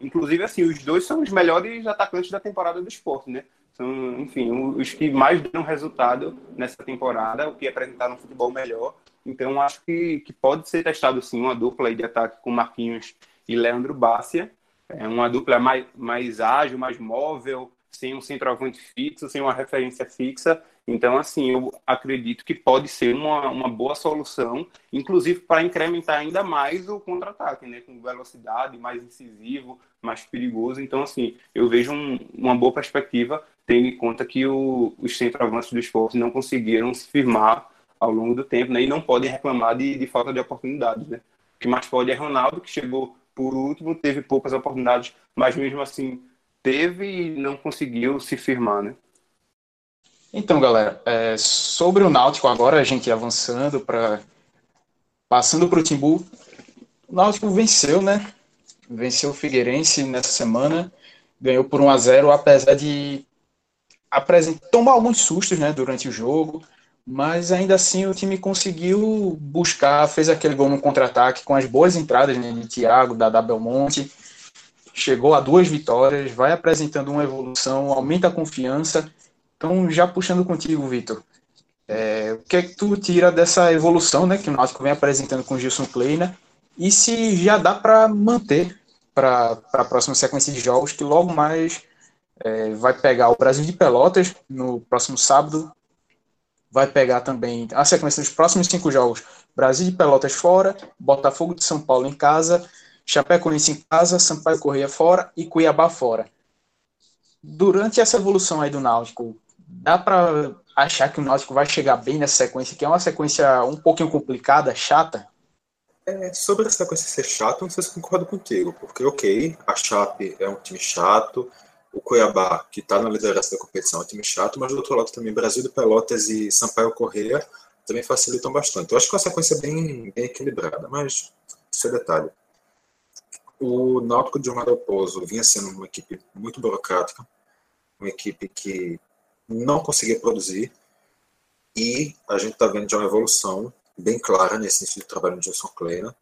Inclusive, assim, os dois são os melhores atacantes da temporada do esporte, né? São, enfim, os que mais deram resultado nessa temporada, o que apresentaram um futebol melhor. Então, acho que, que pode ser testado, sim, uma dupla de ataque com Marquinhos e Leandro Bácia. É uma dupla mais, mais ágil, mais móvel, sem um centroavante fixo, sem uma referência fixa. Então, assim, eu acredito que pode ser uma, uma boa solução, inclusive para incrementar ainda mais o contra-ataque, né? Com velocidade, mais incisivo, mais perigoso. Então, assim, eu vejo um, uma boa perspectiva, tendo em conta que o, os centroavantes do esporte não conseguiram se firmar ao longo do tempo, né? E não podem reclamar de, de falta de oportunidades, né? O que mais pode é Ronaldo, que chegou por último, teve poucas oportunidades, mas mesmo assim teve e não conseguiu se firmar, né? Então, galera, é, sobre o Náutico agora, a gente avançando para passando para o Timbu, o Náutico venceu, né? Venceu o Figueirense nessa semana, ganhou por 1 a 0, apesar de apresentar, tomar alguns sustos, né, durante o jogo, mas ainda assim o time conseguiu buscar, fez aquele gol no contra-ataque com as boas entradas né, de Thiago, da Belmonte, chegou a duas vitórias, vai apresentando uma evolução, aumenta a confiança então, já puxando contigo, Vitor, é, o que é que tu tira dessa evolução né, que o Náutico vem apresentando com o Gilson Kleina e se já dá para manter para a próxima sequência de jogos, que logo mais é, vai pegar o Brasil de Pelotas no próximo sábado, vai pegar também a sequência dos próximos cinco jogos, Brasil de Pelotas fora, Botafogo de São Paulo em casa, Chapecoense em casa, Sampaio Correia fora e Cuiabá fora. Durante essa evolução aí do Náutico, dá para achar que o Náutico vai chegar bem nessa sequência, que é uma sequência um pouquinho complicada, chata? É, sobre essa sequência ser chata, não sei se concordo contigo, porque, ok, a Chape é um time chato, o Cuiabá, que está na liderança da competição, é um time chato, mas do outro lado também Brasil de Pelotas e Sampaio Correia também facilitam bastante. Eu acho que é uma sequência bem, bem equilibrada, mas isso é detalhe. O Náutico de Omar Pozo vinha sendo uma equipe muito burocrática, uma equipe que não conseguia produzir. E a gente está vendo já uma evolução bem clara nesse início de trabalho do Jason Kleina.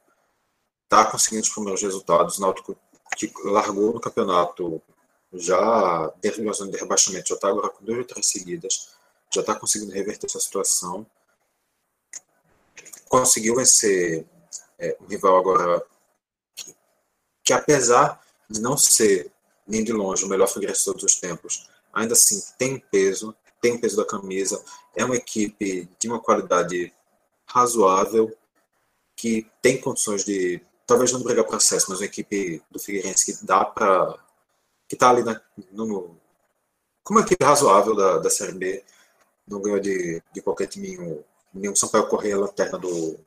Está conseguindo os primeiros resultados. O Náutico que largou no campeonato já dentro de uma zona de rebaixamento, já está agora com duas três seguidas, já está conseguindo reverter essa situação. Conseguiu vencer é, um rival agora que, que, apesar de não ser nem de longe o melhor Figueirense de todos os tempos, ainda assim tem peso, tem peso da camisa, é uma equipe de uma qualidade razoável, que tem condições de, talvez não brigar para acesso, mas uma equipe do Figueirense que dá para, que está ali na, no, como uma equipe razoável da, da Série B, não ganhou de, de qualquer time, nenhum Sampaio Correia, lanterna do,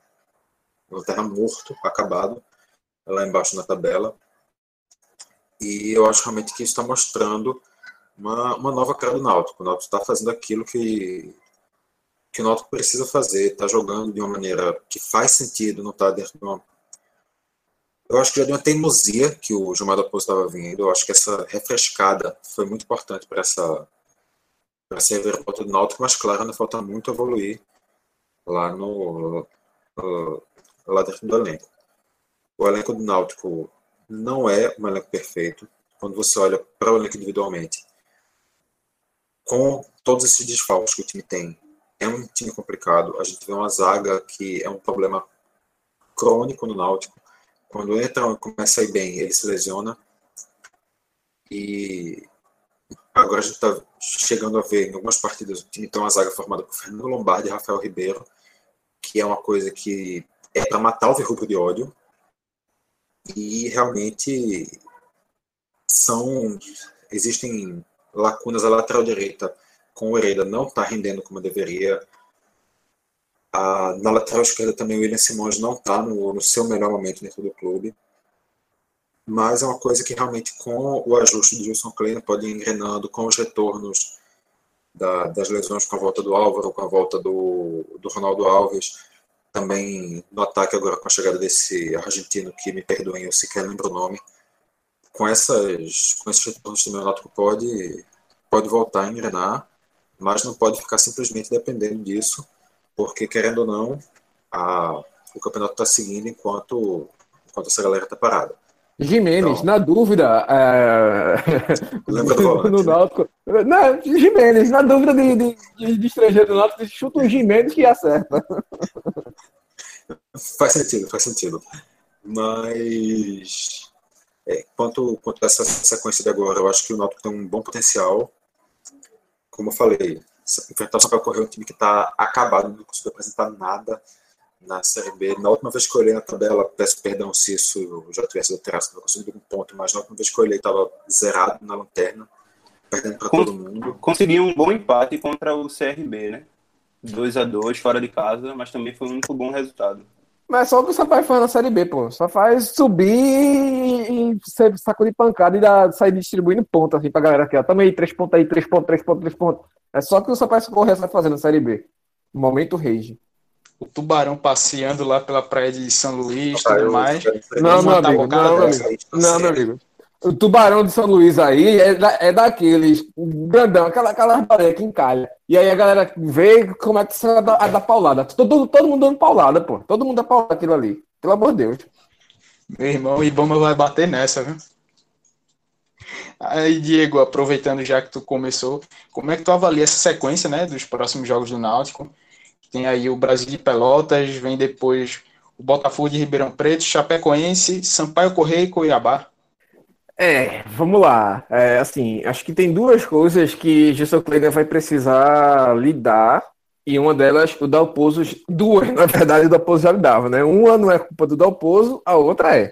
lanterna morto, acabado, lá embaixo na tabela, e eu acho realmente que isso está mostrando uma, uma nova cara do Náutico. O Náutico está fazendo aquilo que, que o Náutico precisa fazer, está jogando de uma maneira que faz sentido, não está dentro de uma. Eu acho que já deu uma teimosia que o Gilmar da Pouso estava vindo. Eu acho que essa refrescada foi muito importante para essa para essa reviravolta do Náutico, mas claro, ainda falta muito evoluir lá no lá dentro do elenco. O elenco do Náutico não é um elenco perfeito. Quando você olha para o elenco individualmente, com todos esses desfalques que o time tem, é um time complicado. A gente vê uma zaga que é um problema crônico no Náutico. Quando entra, começa a ir bem, ele se lesiona. E agora a gente está chegando a ver em algumas partidas o time tem uma zaga formada por Fernando Lombardi e Rafael Ribeiro, que é uma coisa que é para matar o verrubro de ódio. E realmente são existem lacunas à lateral direita com o Hereda não está rendendo como deveria. A, na lateral esquerda também o William Simões não está no, no, seu melhor momento dentro do clube. Mas é uma coisa que realmente com o ajuste do Gilson Kleiner pode ir engrenando, com os retornos da, das lesões com a volta do Álvaro, com a volta do, do Ronaldo Alves, também no ataque agora com a chegada desse argentino que me perdoem, eu sequer lembro o nome. Com, essas, com esses retornos também o Náutico pode, pode voltar a engrenar mas não pode ficar simplesmente dependendo disso, porque querendo ou não, a, o campeonato está seguindo enquanto, enquanto essa galera está parada. Jimenez, então, na dúvida. É... Lembra do no Náutico. Não, Jimenez, na dúvida de, de, de estrangeiro do Náutico, chuta o Jimenez que acerta. Faz sentido, faz sentido. Mas. É, quanto, quanto a essa sequência de agora, eu acho que o Náutico tem um bom potencial como eu falei, enfrentar o Sampaio Correio é um time que está acabado, não conseguiu apresentar nada na Série B. Na última vez que eu olhei na tabela, peço perdão se isso já tivesse alterado, não conseguido um ponto, mas na última vez que eu olhei estava zerado na lanterna, perdendo para todo mundo. Conseguiu um bom empate contra o CRB, né? 2 a 2 fora de casa, mas também foi um muito bom resultado. Mas só o que o Sampaio faz na Série B, pô. Só faz subir e ser saco de pancada e dar, sair distribuindo pontos assim pra galera aqui, ó. Tamo aí, três pontos aí, três pontos, três pontos, três pontos. É só que o Sampaio Correia sai fazendo na Série B. Momento rage. O tubarão passeando lá pela praia de São Luís e tudo mais. Não, meu amigo, não, meu amigo. Não, meu amigo. O tubarão de São Luís aí é, da, é daqueles grandão, aquela, aquela baleia que encalha. E aí a galera vê como é que você a dar paulada. Todo, todo mundo dando paulada, pô. Todo mundo dá paulada aquilo ali. Pelo amor de Deus. Meu irmão, Ibama vai bater nessa, viu? Aí, Diego, aproveitando já que tu começou, como é que tu avalia essa sequência, né, dos próximos jogos do Náutico? Tem aí o Brasil de Pelotas, vem depois o Botafogo de Ribeirão Preto, Chapecoense, Sampaio Correia e Cuiabá. É, vamos lá. É, assim, acho que tem duas coisas que Gilson Kleiner vai precisar lidar, e uma delas, o Dalpozo, duas, na verdade, o Dalpozo já lidava, né? Uma não é culpa do Dalpozo, a outra é.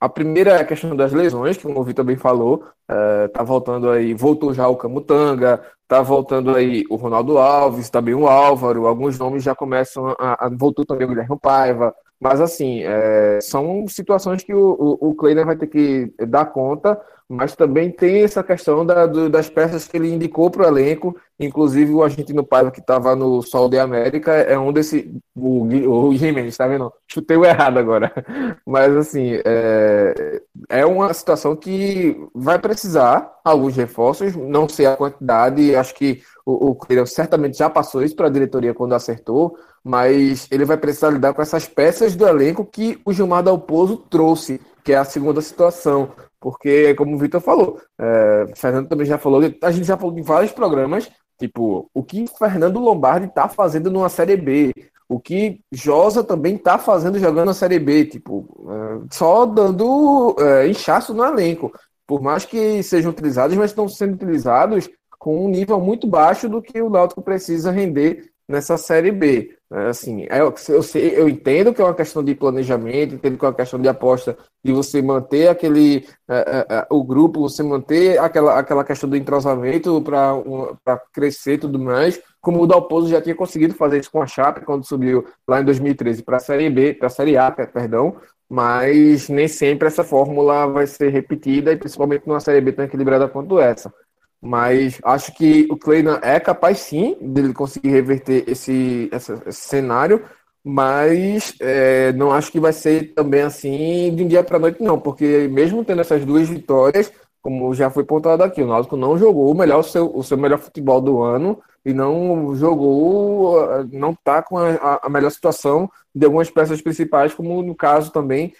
A primeira é a questão das lesões, que o Vitor também falou, é, tá voltando aí, voltou já o Camutanga, tá voltando aí o Ronaldo Alves, também o Álvaro, alguns nomes já começam a, a voltou também o Guilherme Paiva, mas, assim, é, são situações que o, o, o Kleiner vai ter que dar conta, mas também tem essa questão da, do, das peças que ele indicou para o elenco, inclusive o argentino Paiva, que estava no Sol de América, é um desse. O, o Jimenez, tá vendo? Chutei o errado agora. Mas, assim, é, é uma situação que vai precisar alguns reforços, não sei a quantidade, acho que o, o Kleiner certamente já passou isso para a diretoria quando acertou mas ele vai precisar lidar com essas peças do elenco que o Gilmar Dalpozo trouxe, que é a segunda situação. Porque, como o Vitor falou, é, o Fernando também já falou, a gente já falou em vários programas, tipo, o que Fernando Lombardi está fazendo numa Série B, o que Josa também está fazendo jogando na Série B, tipo, é, só dando é, inchaço no elenco. Por mais que sejam utilizados, mas estão sendo utilizados com um nível muito baixo do que o Náutico precisa render nessa Série B. É, assim, é, eu, sei, eu entendo que é uma questão de planejamento, entendo que é uma questão de aposta de você manter aquele é, é, é o grupo, você manter aquela, aquela questão do entrosamento para crescer e tudo mais, como o Dalpozo já tinha conseguido fazer isso com a Chape quando subiu lá em 2013 para a Série B, para a Série A, perdão, mas nem sempre essa fórmula vai ser repetida, e principalmente numa Série B tão equilibrada quanto essa. Mas acho que o Kleina é capaz sim de conseguir reverter esse, esse, esse cenário, mas é, não acho que vai ser também assim de um dia para noite, não, porque mesmo tendo essas duas vitórias, como já foi pontuado aqui, o Náutico não jogou o melhor o seu, o seu melhor futebol do ano e não jogou, não está com a, a, melhor situação de algumas peças principais, como no caso também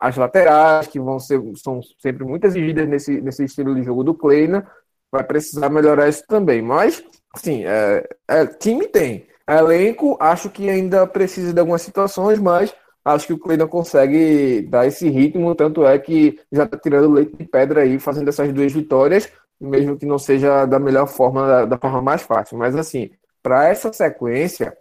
as laterais, que vão ser são sempre muito exigidas nesse, nesse estilo de jogo do Kleina, vai precisar melhorar isso também. Mas, assim, é, é, time tem. Elenco, acho que ainda precisa de algumas situações, mas acho que o Kleina consegue dar esse ritmo, tanto é que já está tirando leite de pedra aí, fazendo essas duas vitórias, mesmo que não seja da melhor forma, da, da forma mais fácil. Mas assim, para essa sequência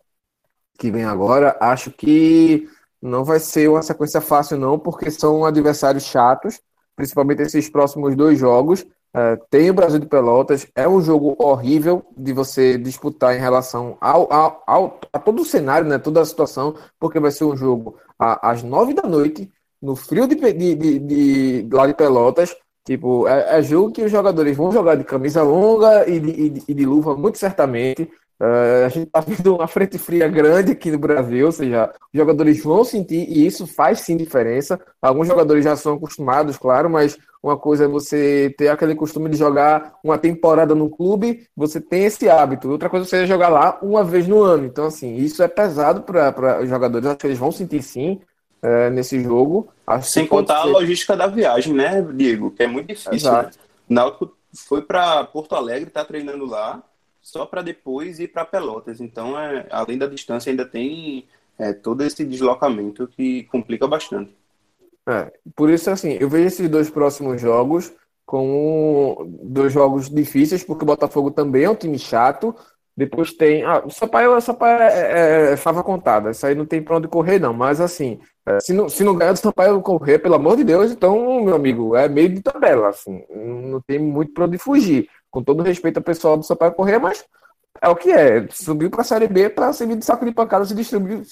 que vem agora, acho que não vai ser uma sequência fácil, não, porque são adversários chatos, principalmente esses próximos dois jogos. Uh, tem o Brasil de Pelotas, é um jogo horrível de você disputar em relação ao, ao, ao, a todo o cenário, né, toda a situação, porque vai ser um jogo às nove da noite, no frio de, de, de, de lá de Pelotas. Tipo, é, é, jogo que os jogadores vão jogar de camisa longa e de, e e de luva, muito certamente. Uh, a gente está vendo uma frente fria grande aqui no Brasil, ou seja, os jogadores vão sentir e isso faz sim diferença. Alguns jogadores já são acostumados, claro, mas uma coisa é você ter aquele costume de jogar uma temporada no clube, você tem esse hábito. Outra coisa é você jogar lá uma vez no ano. Então, assim, isso é pesado para os jogadores. Acho que eles vão sentir sim uh, nesse jogo. Acho Sem contar ser... a logística da viagem, né, Diego? Que é muito difícil. Exato. Né? Náutico foi para Porto Alegre, está treinando lá só para depois ir para Pelotas. Então, é, além da distância, ainda tem é, todo esse deslocamento que complica bastante. É, por isso, assim, eu vejo esses dois próximos jogos como dois jogos difíceis, porque o Botafogo também é um time chato. Depois tem. Ah, o Sampaio, o Sampaio é, é, é fava contada. Isso aí não tem pra onde correr, não. Mas assim, é, se, não, se não ganhar do Sampaio correr, pelo amor de Deus, então, meu amigo, é meio de tabela. Assim, não tem muito pra onde fugir com todo respeito ao pessoal do Sampaio Correia, mas é o que é. Subiu para a Série B para servir de saco de pancadas e distribuir,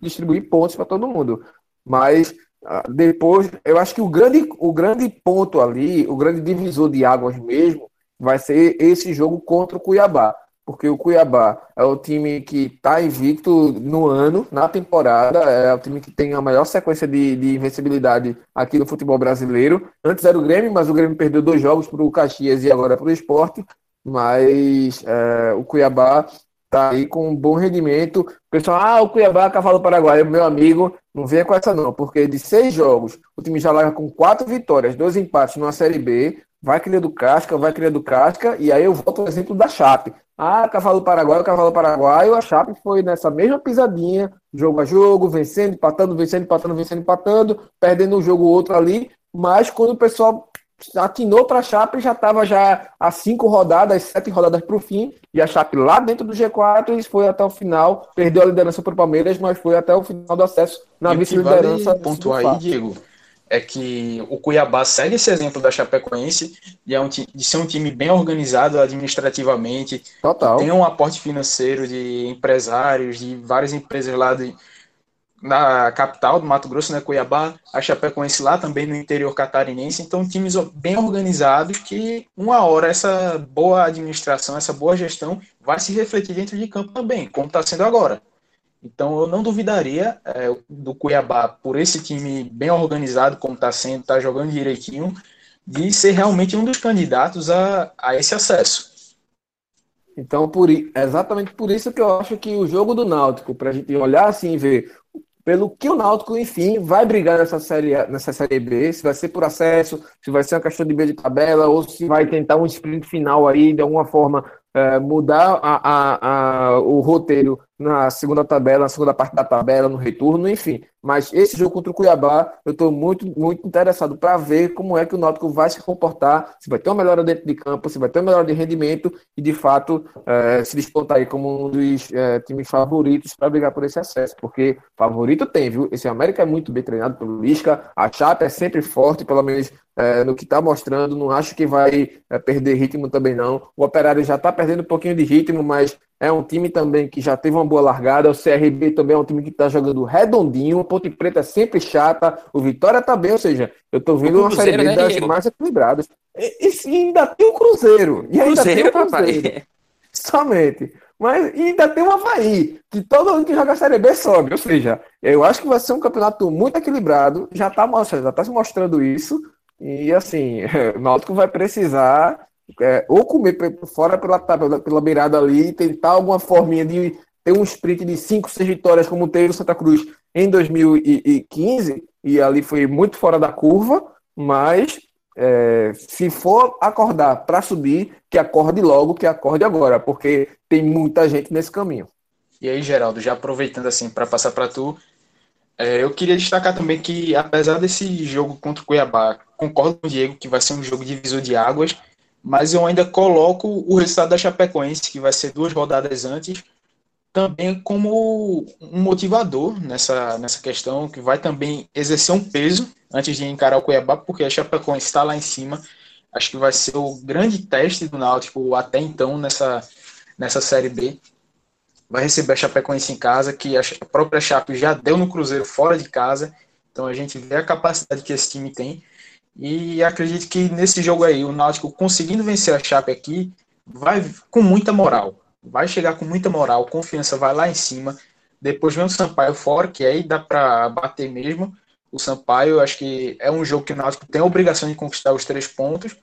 distribuir pontos para todo mundo. Mas ah, depois, eu acho que o grande, o grande ponto ali, o grande divisor de águas mesmo, vai ser esse jogo contra o Cuiabá porque o Cuiabá é o time que está invicto no ano, na temporada, é o time que tem a maior sequência de, de invencibilidade aqui no futebol brasileiro. Antes era o Grêmio, mas o Grêmio perdeu dois jogos para o Caxias e agora para o Esporte. Mas é, o Cuiabá está aí com um bom rendimento. O pessoal, ah, o Cuiabá, cavalo paraguaio, meu amigo, não venha com essa não, porque de seis jogos, o time já larga com quatro vitórias, dois empates numa Série B, vai criando casca, vai criando casca, e aí eu volto ao exemplo da Chape. Ah, cavalo paraguaio, cavalo paraguaio, a Chape foi nessa mesma pisadinha, jogo a jogo, vencendo, empatando, vencendo, empatando, vencendo, empatando, perdendo um jogo ou outro ali, mas quando o pessoal atinou para a Chape, já estava já a cinco rodadas, sete rodadas para o fim, e a Chape lá dentro do G4 e foi até o final, perdeu a liderança para o Palmeiras, mas foi até o final do acesso na vice-liderança. Vale pontuar aí, Diego, é que o Cuiabá segue esse exemplo da Chapecoense de, é um, de ser um time bem organizado administrativamente, Total. tem um aporte financeiro de empresários, de várias empresas lá de, na capital do Mato Grosso, né, Cuiabá, a Chapecoense lá também no interior catarinense, então times bem organizados que uma hora essa boa administração, essa boa gestão vai se refletir dentro de campo também, como está sendo agora. Então eu não duvidaria é, do Cuiabá, por esse time bem organizado, como está sendo, está jogando direitinho, de ser realmente um dos candidatos a, a esse acesso. Então, por, exatamente por isso que eu acho que o jogo do Náutico, para a gente olhar assim e ver pelo que o Náutico, enfim, vai brigar nessa série, nessa série B, se vai ser por acesso, se vai ser uma questão de meio de tabela, ou se vai tentar um sprint final aí, de alguma forma, é, mudar a, a, a, o roteiro na segunda tabela, na segunda parte da tabela, no retorno, enfim. Mas esse jogo contra o Cuiabá, eu estou muito, muito interessado para ver como é que o Náutico vai se comportar, se vai ter uma melhora dentro de campo, se vai ter uma melhora de rendimento e, de fato, é, se despontar aí como um dos é, times favoritos para brigar por esse acesso. Porque favorito tem, viu? Esse América é muito bem treinado pelo Lisca, a Chapa é sempre forte, pelo menos é, no que está mostrando. Não acho que vai perder ritmo também, não. O Operário já está perdendo um pouquinho de ritmo, mas é um time também que já teve uma boa largada. O CRB também é um time que está jogando redondinho. O Ponte Preta é sempre chata. O Vitória também, ou seja, eu estou vendo uma série B né, das mais equilibradas. E, e, ainda tem o Cruzeiro. E ainda Cruzeiro, tem o Cruzeiro. Papai. Somente. Mas ainda tem o Havaí, que todo ano que joga a Série B sobe. Ou seja, eu acho que vai ser um campeonato muito equilibrado. Já está já tá se mostrando isso. E assim, o Náutico vai precisar é, ou comer fora pela, pela, pela beirada ali e tentar alguma forminha de ter um sprint de 5, 6 vitórias, como teve o Santa Cruz em 2015, e ali foi muito fora da curva, mas é, se for acordar para subir, que acorde logo, que acorde agora, porque tem muita gente nesse caminho. E aí, Geraldo, já aproveitando assim para passar para tu, é, eu queria destacar também que, apesar desse jogo contra o Cuiabá, concordo com o Diego que vai ser um jogo divisor de águas, mas eu ainda coloco o resultado da Chapecoense, que vai ser duas rodadas antes, também como um motivador nessa, nessa questão, que vai também exercer um peso antes de encarar o Cuiabá, porque a Chapecoense está lá em cima. Acho que vai ser o grande teste do Náutico até então nessa, nessa Série B. Vai receber a Chapecoense em casa, que a própria Chape já deu no Cruzeiro fora de casa. Então a gente vê a capacidade que esse time tem. E acredito que nesse jogo aí, o Náutico conseguindo vencer a Chape aqui, vai com muita moral vai chegar com muita moral, confiança vai lá em cima. Depois vem o Sampaio fora, que aí dá para bater mesmo. O Sampaio, acho que é um jogo que o Náutico tem a obrigação de conquistar os três pontos.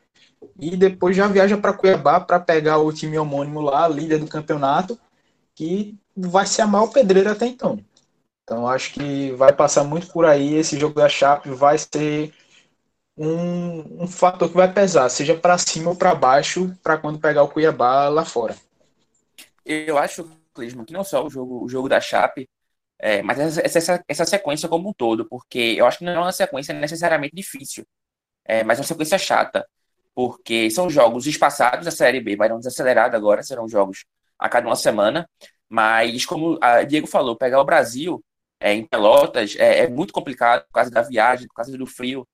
E depois já viaja para Cuiabá para pegar o time homônimo lá, líder do campeonato, que vai ser a maior pedreira até então. Então acho que vai passar muito por aí. Esse jogo da Chape vai ser um, um fator que vai pesar, seja para cima ou para baixo, para quando pegar o Cuiabá lá fora. Eu acho, Clisman, que não só o jogo, o jogo da Chape, é, mas essa, essa, essa, sequência como um todo, porque eu acho que não é uma sequência necessariamente difícil, é, mas é uma sequência chata, porque são jogos espaçados da Série B, vai não desacelerado agora, serão jogos a cada uma semana, mas como a Diego falou, pegar o Brasil é, em Pelotas é, é, muito complicado por causa da viagem, por causa do frio,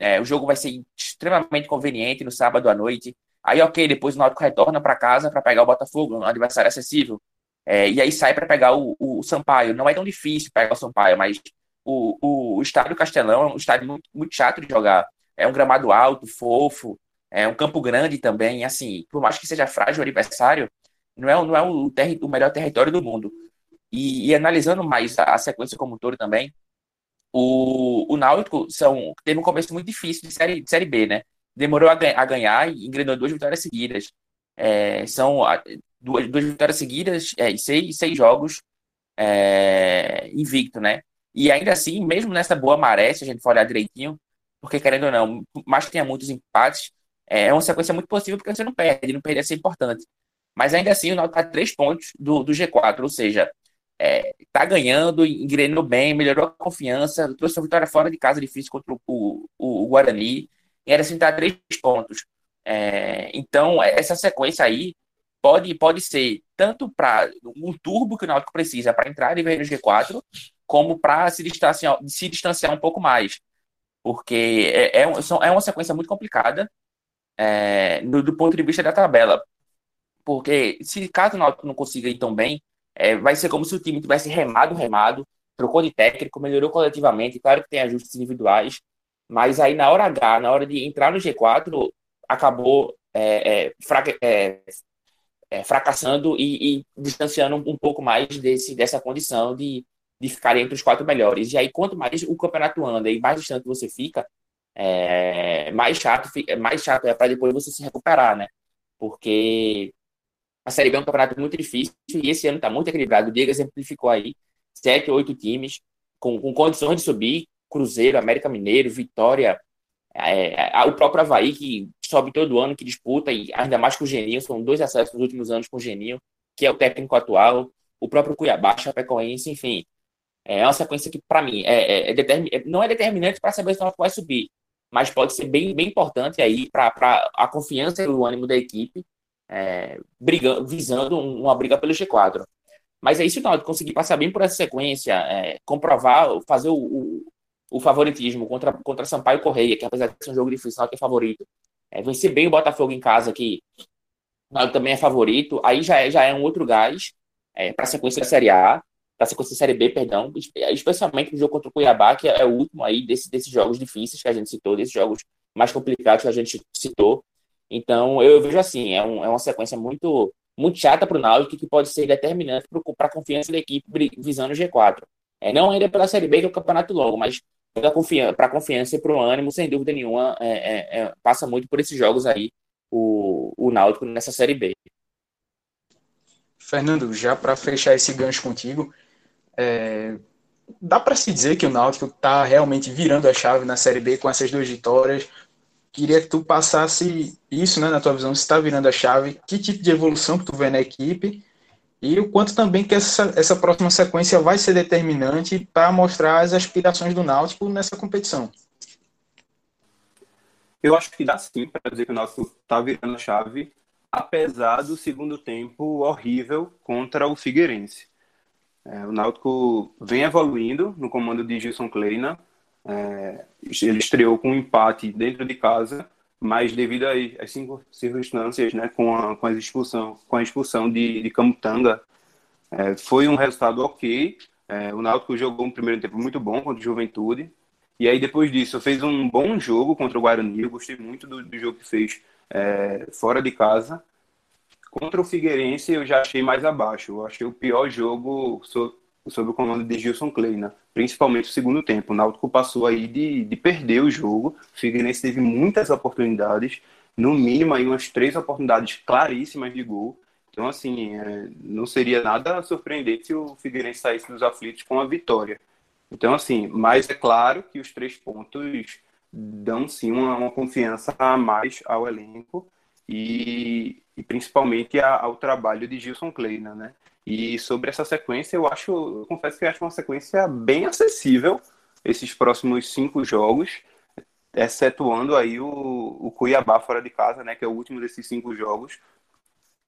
é, o jogo vai ser extremamente conveniente no sábado à noite, Aí, ok, depois o Náutico retorna para casa para pegar o Botafogo, um adversário acessível. É, e aí sai para pegar o, o, Sampaio. Não é tão difícil pegar o Sampaio, mas o, o, o estádio Castelão é um estádio muito, muito chato de jogar. É um gramado alto, fofo, é um campo grande também. Assim, por mais que seja frágil o adversário, não é, não é o, o melhor território do mundo. E, e analisando mais a, a, sequência como um todo também, o, o Náutico são, teve um começo muito difícil de série, de série B, né? demorou a, a ganhar e engrenou duas vitórias seguidas. É, são duas, duas vitórias seguidas é, seis, seis jogos é, invicto, né? E ainda assim, mesmo nessa boa maré, se a gente for olhar direitinho, porque querendo ou não, mais que tenha muitos empates, é, é uma sequência muito possível porque você não perde, não perder é importante. Mas ainda assim, o Náutico está três pontos do, do G4, ou seja, é, tá ganhando, engrenou bem, melhorou a confiança, trouxe uma vitória fora de casa difícil contra o, o, o Guarani, era sentar três pontos. É, então, essa sequência aí pode, pode ser tanto para um turbo que o Náutico precisa para entrar e ver no G4, como para se distanciar, se distanciar um pouco mais. Porque é, é, é uma sequência muito complicada é, do, do, ponto de vista da tabela. Porque se caso o Náutico não consiga ir tão bem, é, vai ser como se o time tivesse remado, remado, trocou de técnico, melhorou coletivamente. Claro que tem ajustes individuais, mas aí, na hora H, na hora de entrar no G4, acabou é, é, fraca, é, é, fracassando e, e, distanciando um, pouco mais desse, dessa condição de, de ficar entre os quatro melhores. E aí, quanto mais o campeonato anda e mais distante você fica, é, mais chato, mais chato é para depois você se recuperar, né? Porque a Série B é um campeonato muito difícil e esse ano está muito equilibrado. O Diego exemplificou aí sete, oito times com, com condições de subir, Cruzeiro, América Mineiro, Vitória, é, o próprio Havaí, que sobe todo ano, que disputa, e ainda mais com o Geninho, são dois acessos nos últimos anos com o Geninho, que é o técnico atual, o próprio Cuiabá, Chapecoense, enfim. É uma sequência que, para mim, é, é, é. É, não é determinante para saber se o vai subir, mas pode ser bem, bem importante aí para a confiança e o ânimo da equipe, é, brigando, visando uma briga pelo G4. Mas aí, se o Náutico conseguir passar bem por essa sequência, é, comprovar, fazer o, o, o favoritismo contra, contra Sampaio Correia, que apesar de ser um jogo difícil, que é favorito. É, vencer bem o Botafogo em casa, que também é favorito, aí já é, já é um outro gás é, para a sequência da Série A, para a sequência da Série B, perdão, especialmente no jogo contra o Cuiabá, que é o último aí desse, desses jogos difíceis que a gente citou, desses jogos mais complicados que a gente citou. Então, eu vejo assim, é, um, é uma sequência muito, muito chata para o Náutico que pode ser determinante para a confiança da equipe visando o G4. É, não ainda pela Série B, que é o campeonato logo, mas para confiança, a confiança e para o ânimo, sem dúvida nenhuma, é, é, é, passa muito por esses jogos aí, o, o Náutico nessa Série B. Fernando, já para fechar esse gancho contigo, é, dá para se dizer que o Náutico está realmente virando a chave na Série B com essas duas vitórias. Queria que tu passasse isso, né, na tua visão, se está virando a chave, que tipo de evolução que tu vê na equipe e o quanto também que essa, essa próxima sequência vai ser determinante para mostrar as aspirações do Náutico nessa competição. Eu acho que dá sim para dizer que o Náutico está virando a chave, apesar do segundo tempo horrível contra o Figueirense. É, o Náutico vem evoluindo no comando de Gilson Kleina. É, ele estreou com um empate dentro de casa, mas devido às circunstâncias, né, com a, com a expulsão, com a expulsão de, de Camutanga, é, foi um resultado ok. É, o Náutico jogou um primeiro tempo muito bom contra o Juventude. E aí, depois disso, fez um bom jogo contra o Guarani. Eu gostei muito do, do jogo que fez é, fora de casa. Contra o Figueirense, eu já achei mais abaixo. Eu achei o pior jogo sob, o comando de Gilson Kleina, principalmente o segundo tempo. O Náutico passou aí de, de perder o jogo. O Figueirense teve muitas oportunidades, no mínimo aí umas três oportunidades claríssimas de gol. Então, assim, é, não seria nada surpreendente se o Figueirense saísse dos aflitos com a vitória. Então, assim, mas é claro que os três pontos dão sim uma, uma confiança a mais ao elenco e, e principalmente a, ao trabalho de Gilson Kleina, né? E sobre essa sequência, eu acho, eu confesso que eu acho uma sequência bem acessível esses próximos cinco jogos, excetuando aí o, o Cuiabá fora de casa, né? Que é o último desses cinco jogos.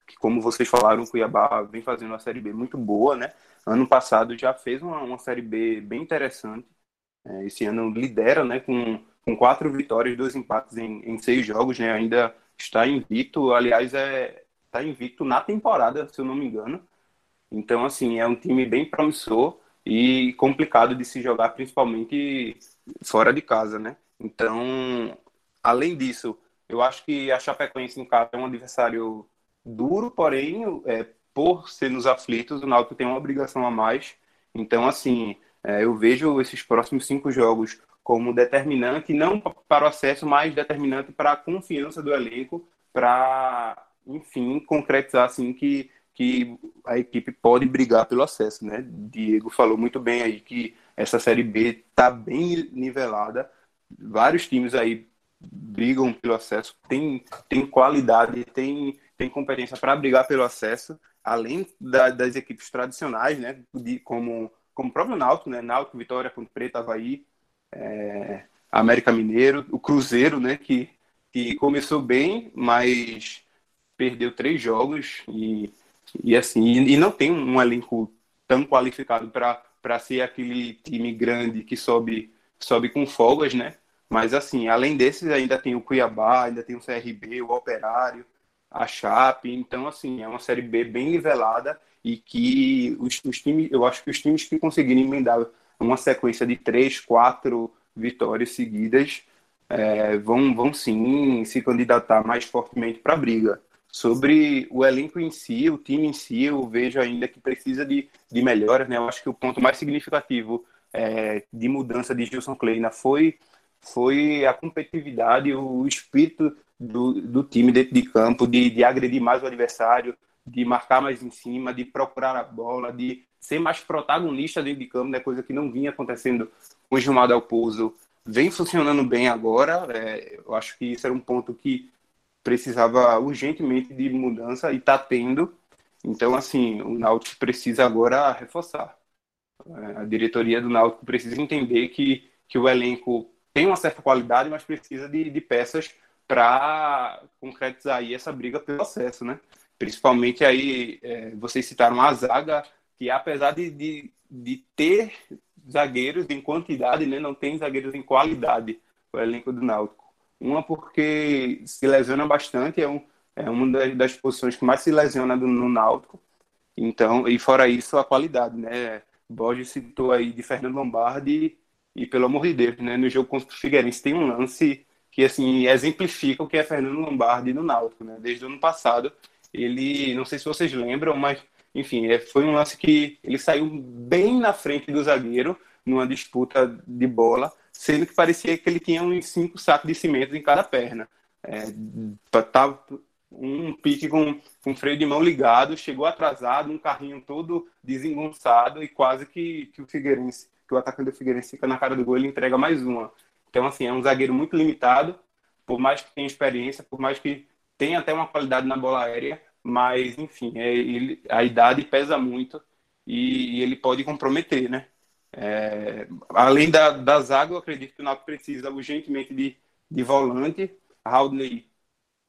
Que, como vocês falaram, o Cuiabá vem fazendo uma série B muito boa, né? Ano passado já fez uma, uma série B bem interessante. É, esse ano lidera, né? Com, com quatro vitórias, dois empates em, em seis jogos, né? Ainda está invicto. Aliás, é está invicto na temporada, se eu não me engano. Então, assim, é um time bem promissor e complicado de se jogar, principalmente fora de casa, né? Então, além disso, eu acho que a Chapecoense em casa é um adversário duro, porém, é, por ser nos aflitos, o Náutico tem uma obrigação a mais. Então, assim, é, eu vejo esses próximos cinco jogos como determinante, não para o acesso, mas determinante para a confiança do elenco, para, enfim, concretizar assim que, que a equipe pode brigar pelo acesso, né? Diego falou muito bem aí que essa Série B está bem nivelada, vários times aí brigam pelo acesso, tem, tem qualidade, tem, tem competência para brigar pelo acesso, além da, das equipes tradicionais, né, de, como, como o próprio Náutico, né, Náutico, Vitória, Ponte Preta, Havaí, é, América Mineiro, o Cruzeiro, né, que, que começou bem, mas perdeu três jogos e, e assim, e, e não tem um elenco tão qualificado para ser aquele time grande que sobe, sobe com folgas, né? Mas assim, além desses, ainda tem o Cuiabá, ainda tem o CRB, o Operário, a Chape, então assim, é uma série B bem nivelada e que os, os times, eu acho que os times que conseguirem emendar uma sequência de três, quatro vitórias seguidas, é, vão, vão sim se candidatar mais fortemente para a briga. Sobre o elenco em si, o time em si, eu vejo ainda que precisa de, de melhoras. Né? Eu acho que o ponto mais significativo é, de mudança de Gilson Kleina foi, foi a competitividade, o espírito do, do time dentro de campo, de, de agredir mais o adversário, de marcar mais em cima, de procurar a bola, de ser mais protagonista dentro de campo, né? coisa que não vinha acontecendo com o Gilmar Del Pouso. Vem funcionando bem agora. É, eu acho que isso era um ponto que precisava urgentemente de mudança e está tendo. Então, assim, o Náutico precisa agora reforçar. É, a diretoria do Náutico precisa entender que, que o elenco tem uma certa qualidade, mas precisa de, de peças para concretizar aí essa briga pelo acesso, né? Principalmente aí, é, vocês citaram a zaga, que apesar de, de, de ter zagueiros em quantidade, né, não tem zagueiros em qualidade o elenco do Náutico. Uma porque se lesiona bastante, é, um, é uma das, das posições que mais se lesiona do, no Náutico. Então, e fora isso, a qualidade, né? Borges citou aí de Fernando Lombardi e, pelo amor de Deus, né, no jogo contra o Figueirense tem um lance que assim exemplifica o que é Fernando Lombardi no Náutico, né? Desde o ano passado ele, não sei se vocês lembram, mas enfim, é, foi um lance que ele saiu bem na frente do zagueiro numa disputa de bola, sendo que parecia que ele tinha uns cinco sacos de cimento em cada perna. É, tava um pique com, com freio de mão ligado, chegou atrasado, um carrinho todo desengonçado e quase que, que o Figueirense, que o atacante do Figueirense fica na cara do gol, ele entrega mais uma. Então, assim, é um zagueiro muito limitado, por mais que tenha experiência, por mais que tenha até uma qualidade na bola aérea, mas, enfim, é, ele, a idade pesa muito e, e ele pode comprometer, né? É, além da, da zaga, eu acredito que o Náutico precisa urgentemente de, de volante. Haldney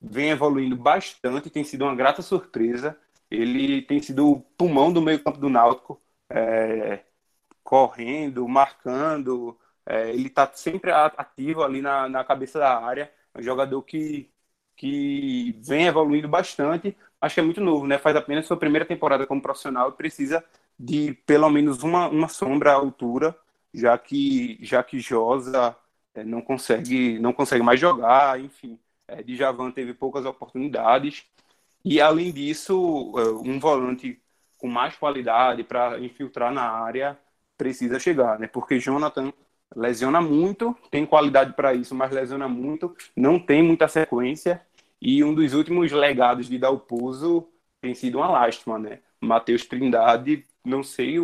vem evoluindo bastante, tem sido uma grata surpresa. Ele tem sido o pulmão do meio campo do Náutico, é, correndo, marcando. É, ele está sempre ativo ali na, na cabeça da área. É um jogador que, que vem evoluindo bastante. Acho que é muito novo, né? Faz apenas sua primeira temporada como profissional e precisa de pelo menos uma, uma sombra à altura, já que já que Josa é, não consegue não consegue mais jogar, enfim. É, Djavan teve poucas oportunidades e além disso, é, um volante com mais qualidade para infiltrar na área precisa chegar, né? Porque Jonathan lesiona muito, tem qualidade para isso, mas lesiona muito, não tem muita sequência e um dos últimos legados de Dalpuso tem sido uma lástima, né? Matheus Trindade não sei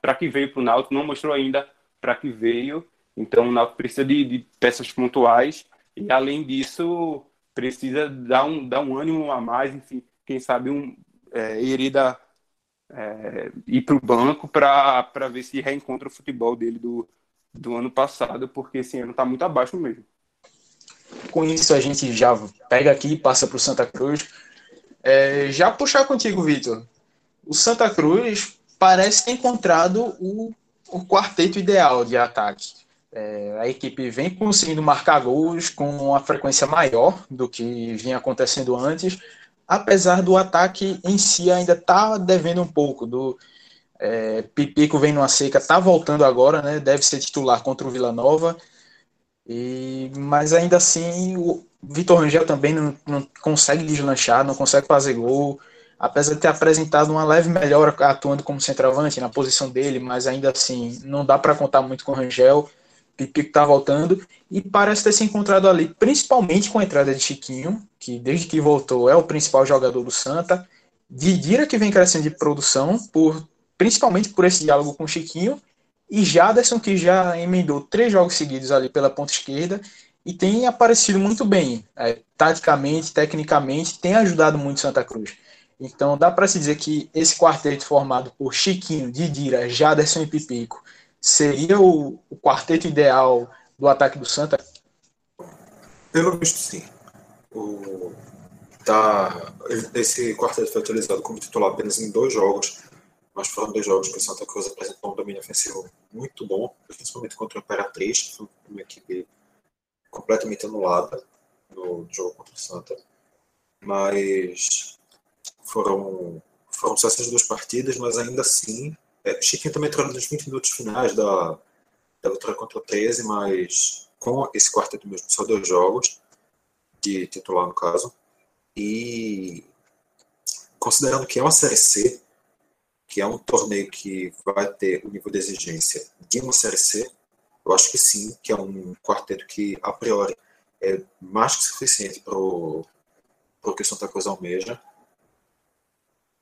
para que veio para o Náutico, não mostrou ainda para que veio. Então o Náutico precisa de, de, peças pontuais e além disso precisa dar um, dar um ânimo a mais, enfim, quem sabe um é, Herida é, ir para o banco para ver se reencontra o futebol dele do, do ano passado, porque esse ano está muito abaixo mesmo. Com isso a gente já pega aqui e passa para o Santa Cruz. É, já puxar contigo, Vitor. O Santa Cruz parece ter encontrado o, o quarteto ideal de ataque. É, a equipe vem conseguindo marcar gols com uma frequência maior do que vinha acontecendo antes, apesar do ataque em si ainda tá devendo um pouco. Do é, Pipico vem numa seca, tá voltando agora, né? Deve ser titular contra o Vila Nova. E, mas ainda assim, o Vitor Rangel também não, não consegue deslanchar, não consegue fazer gol apesar de ter apresentado uma leve melhora atuando como centroavante na posição dele, mas ainda assim não dá para contar muito com o Rangel. Pipico está voltando e parece ter se encontrado ali, principalmente com a entrada de Chiquinho, que desde que voltou é o principal jogador do Santa. Didira que vem crescendo de produção, por, principalmente por esse diálogo com Chiquinho, e Jaderson que já emendou três jogos seguidos ali pela ponta esquerda e tem aparecido muito bem, é, taticamente, tecnicamente, tem ajudado muito Santa Cruz. Então dá para se dizer que esse quarteto formado por Chiquinho, Didira, Jaderson e Pipico seria o, o quarteto ideal do ataque do Santa? Pelo visto, sim. O, tá, esse quarteto foi utilizado como titular apenas em dois jogos, mas foram dois jogos que o Santa Cruz apresentou um domínio ofensivo muito bom, principalmente contra o Imperatriz, que foi uma equipe completamente anulada no jogo contra o Santa. Mas foram, foram só essas duas partidas, mas ainda assim. É, Chiquinho também entrou nos 20 minutos finais da, da vitória contra o 13, mas com esse quarteto mesmo, só dois jogos, de titular no caso. E considerando que é uma Série C, que é um torneio que vai ter o nível de exigência de uma Série C, eu acho que sim, que é um quarteto que, a priori, é mais que suficiente para o que o Santa Cruz almeja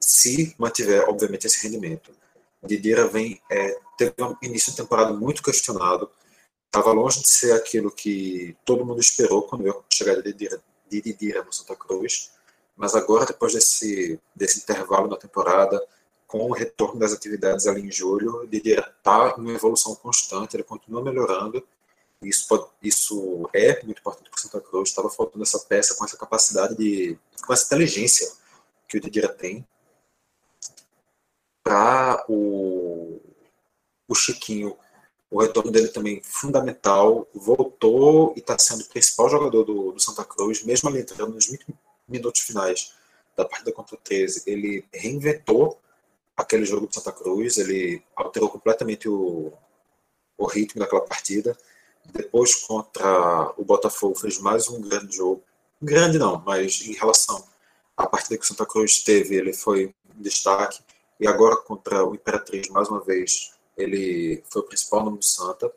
se mantiver, obviamente, esse rendimento. Didira vem, é, teve um início de temporada muito questionado, estava longe de ser aquilo que todo mundo esperou quando veio a chegada de Didira, de Didira no Santa Cruz, mas agora, depois desse, desse intervalo na temporada, com o retorno das atividades ali em julho, Didira está em uma evolução constante, ele continua melhorando, isso, pode, isso é muito importante para o Santa Cruz, estava faltando essa peça com essa capacidade de, com essa inteligência que o Didira tem, para o, o Chiquinho, o retorno dele também fundamental, voltou e está sendo o principal jogador do, do, Santa Cruz, mesmo ali entrando nos 20 minutos finais da partida contra o 13, ele reinventou aquele jogo do Santa Cruz, ele alterou completamente o, o ritmo daquela partida. Depois, contra o Botafogo, fez mais um grande jogo. Grande não, mas em relação a partida que o Santa Cruz teve, ele foi destaque. E agora contra o Imperatriz, mais uma vez, ele foi o principal nome do Santa.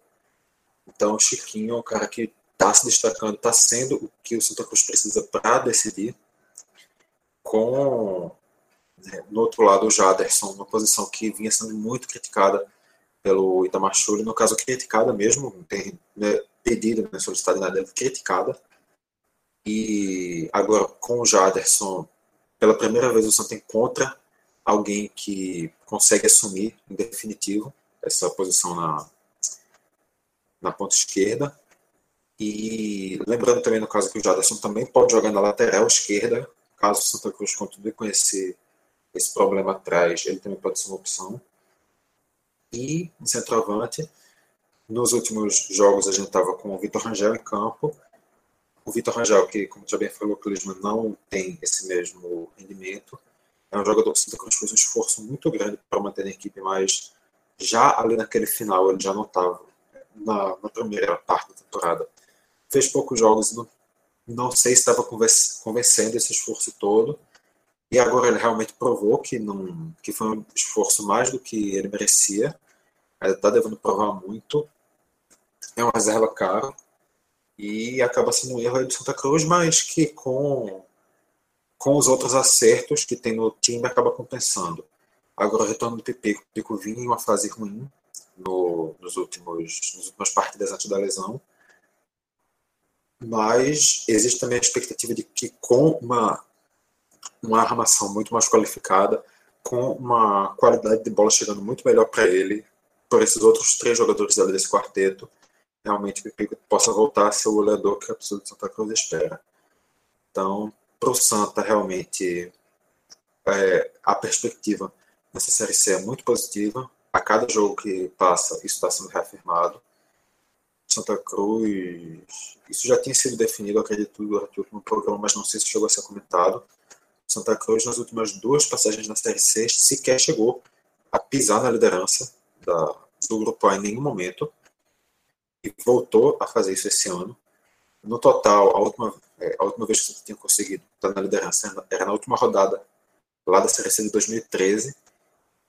Então, o Chiquinho é um cara que está se destacando, está sendo o que o Santa Cruz precisa para decidir. Com, né, no outro lado, o Jaderson, uma posição que vinha sendo muito criticada pelo Itamar Schulli, no caso, criticada mesmo, tem né, pedido, né, solicitado na dele, criticada. E agora, com o Jaderson, pela primeira vez o Santa encontra alguém que consegue assumir, em definitivo, essa posição na, na ponta esquerda. E lembrando também no caso que o Jaderson também pode jogar na lateral esquerda, caso o Santa Cruz continue com esse, esse problema atrás, ele também pode ser uma opção. E em centroavante, nos últimos jogos a gente estava com o Vitor Rangel em campo. O Vitor Rangel, que, como já bem falou, o Clisman não tem esse mesmo rendimento. É um jogador que o Santa Cruz fez um esforço muito grande para manter a equipe, mas já ali naquele final ele já não estava na, na, primeira parte da temporada. Fez poucos jogos, não, não sei se estava convencendo esse esforço todo. E agora ele realmente provou que, não, que foi um esforço mais do que ele merecia. Ele está devendo provar muito. É uma reserva cara. E acaba sendo um erro aí do Santa Cruz, mas que com, com os outros acertos que tem no time acaba compensando. Agora o retorno do Pipico. O Pico vinha em uma fase ruim no, nos últimos, nas últimas partidas antes da lesão. Mas existe também a expectativa de que com uma, uma armação muito mais qualificada, com uma qualidade de bola chegando muito melhor para ele, por esses outros três jogadores desse quarteto, realmente o Pipico possa voltar a ser o goleador que a pessoa de Santa Cruz espera. Então, para o Santa, realmente, é, a perspectiva nessa Série C é muito positiva. A cada jogo que passa, isso está sendo reafirmado. Santa Cruz, isso já tinha sido definido, acredito, durante o último programa, mas não sei se chegou a ser comentado. Santa Cruz, nas últimas duas passagens na Série C, sequer chegou a pisar na liderança da, do grupo A em nenhum momento. E voltou a fazer isso esse ano. No total, a última, é, a última vez que Santa tinha conseguido na liderança era na última rodada lá da Série C de 2013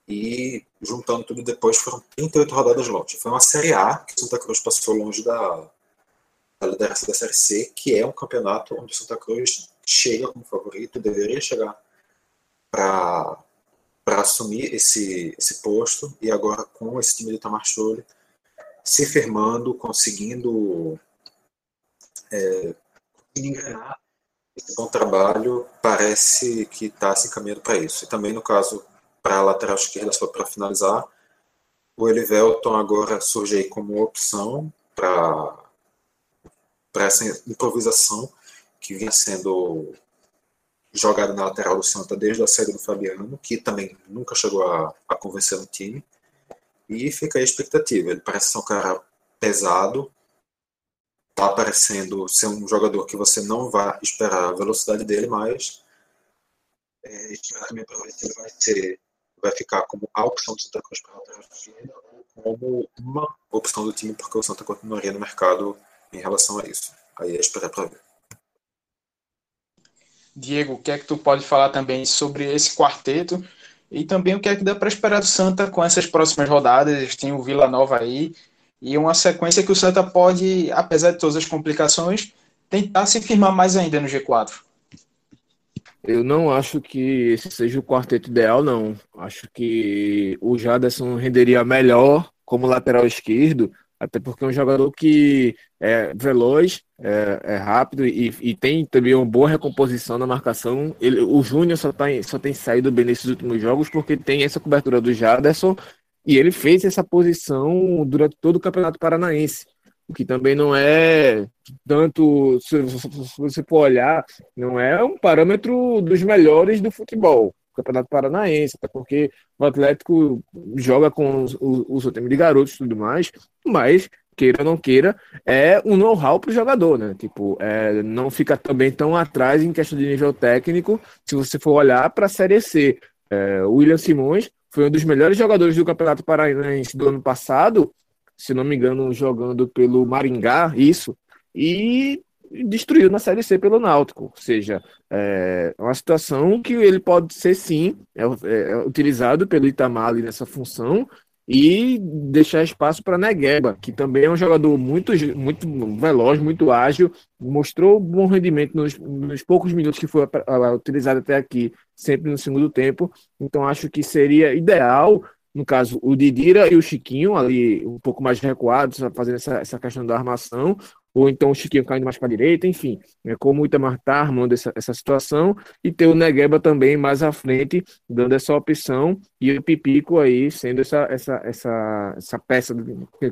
e juntando tudo depois foram 38 rodadas longe. Foi uma Série A que o Santa Cruz passou longe da, da liderança da Série C, que é um campeonato onde o Santa Cruz chega como favorito, deveria chegar para assumir esse, esse posto e agora com esse time de Tamar Schulli se firmando, conseguindo é, esse bom trabalho, parece que está se encaminhando para isso. E também no caso para a lateral esquerda, só para finalizar. O Elivelton agora surge aí como opção para essa improvisação que vinha sendo jogada na lateral do Santa desde a saída do Fabiano, que também nunca chegou a, a convencer no time. E fica aí a expectativa. Ele parece ser um cara pesado, tá parecendo ser um jogador que você não vai esperar a velocidade dele, mas é, também se ele vai ser vai ficar como a opção do Santa Cruz para a ou como uma opção do time, porque o Santa continuaria no mercado em relação a isso. Aí é esperar para ver. Diego, o que é que tu pode falar também sobre esse quarteto e também o que é que dá para esperar do Santa com essas próximas rodadas? Tem o Vila Nova aí e uma sequência que o Santa pode, apesar de todas as complicações, tentar se firmar mais ainda no G4. Eu não acho que esse seja o quarteto ideal, não. Acho que o Jaderson renderia melhor como lateral esquerdo, até porque é um jogador que é veloz, é, é rápido e, e, tem também uma boa recomposição na marcação. Ele, o Júnior só, tá, só tem saído bem nesses últimos jogos porque tem essa cobertura do Jaderson e ele fez essa posição durante todo o Campeonato Paranaense o que também não é tanto, se você for olhar, não é um parâmetro dos melhores do futebol, Campeonato Paranaense, até porque o Atlético joga com o, seu time de garotos e tudo mais, mas queira ou não queira, é um know-how para o jogador, né? Tipo, é, não fica também tão atrás em questão de nível técnico se você for olhar para a Série C. É, o William Simões foi um dos melhores jogadores do Campeonato Paranaense do ano passado se não me engano, jogando pelo Maringá, isso. E destruído na Série C pelo Náutico. Ou seja, é uma situação que ele pode ser sim é, é utilizado pelo Itamar ali nessa função e deixar espaço para Negueba, que também é um jogador muito, muito veloz, muito ágil, mostrou bom rendimento nos, nos poucos minutos que foi utilizado até aqui, sempre no segundo tempo. Então acho que seria ideal no caso, o Didira e o Chiquinho ali um pouco mais recuados, fazendo essa, essa questão da armação, ou então o Chiquinho caindo mais para a direita, enfim, é como o Itamar está armando essa, essa situação, e ter o Negueba também mais à frente, dando essa opção, e o Pipico aí sendo essa, essa, essa, essa peça,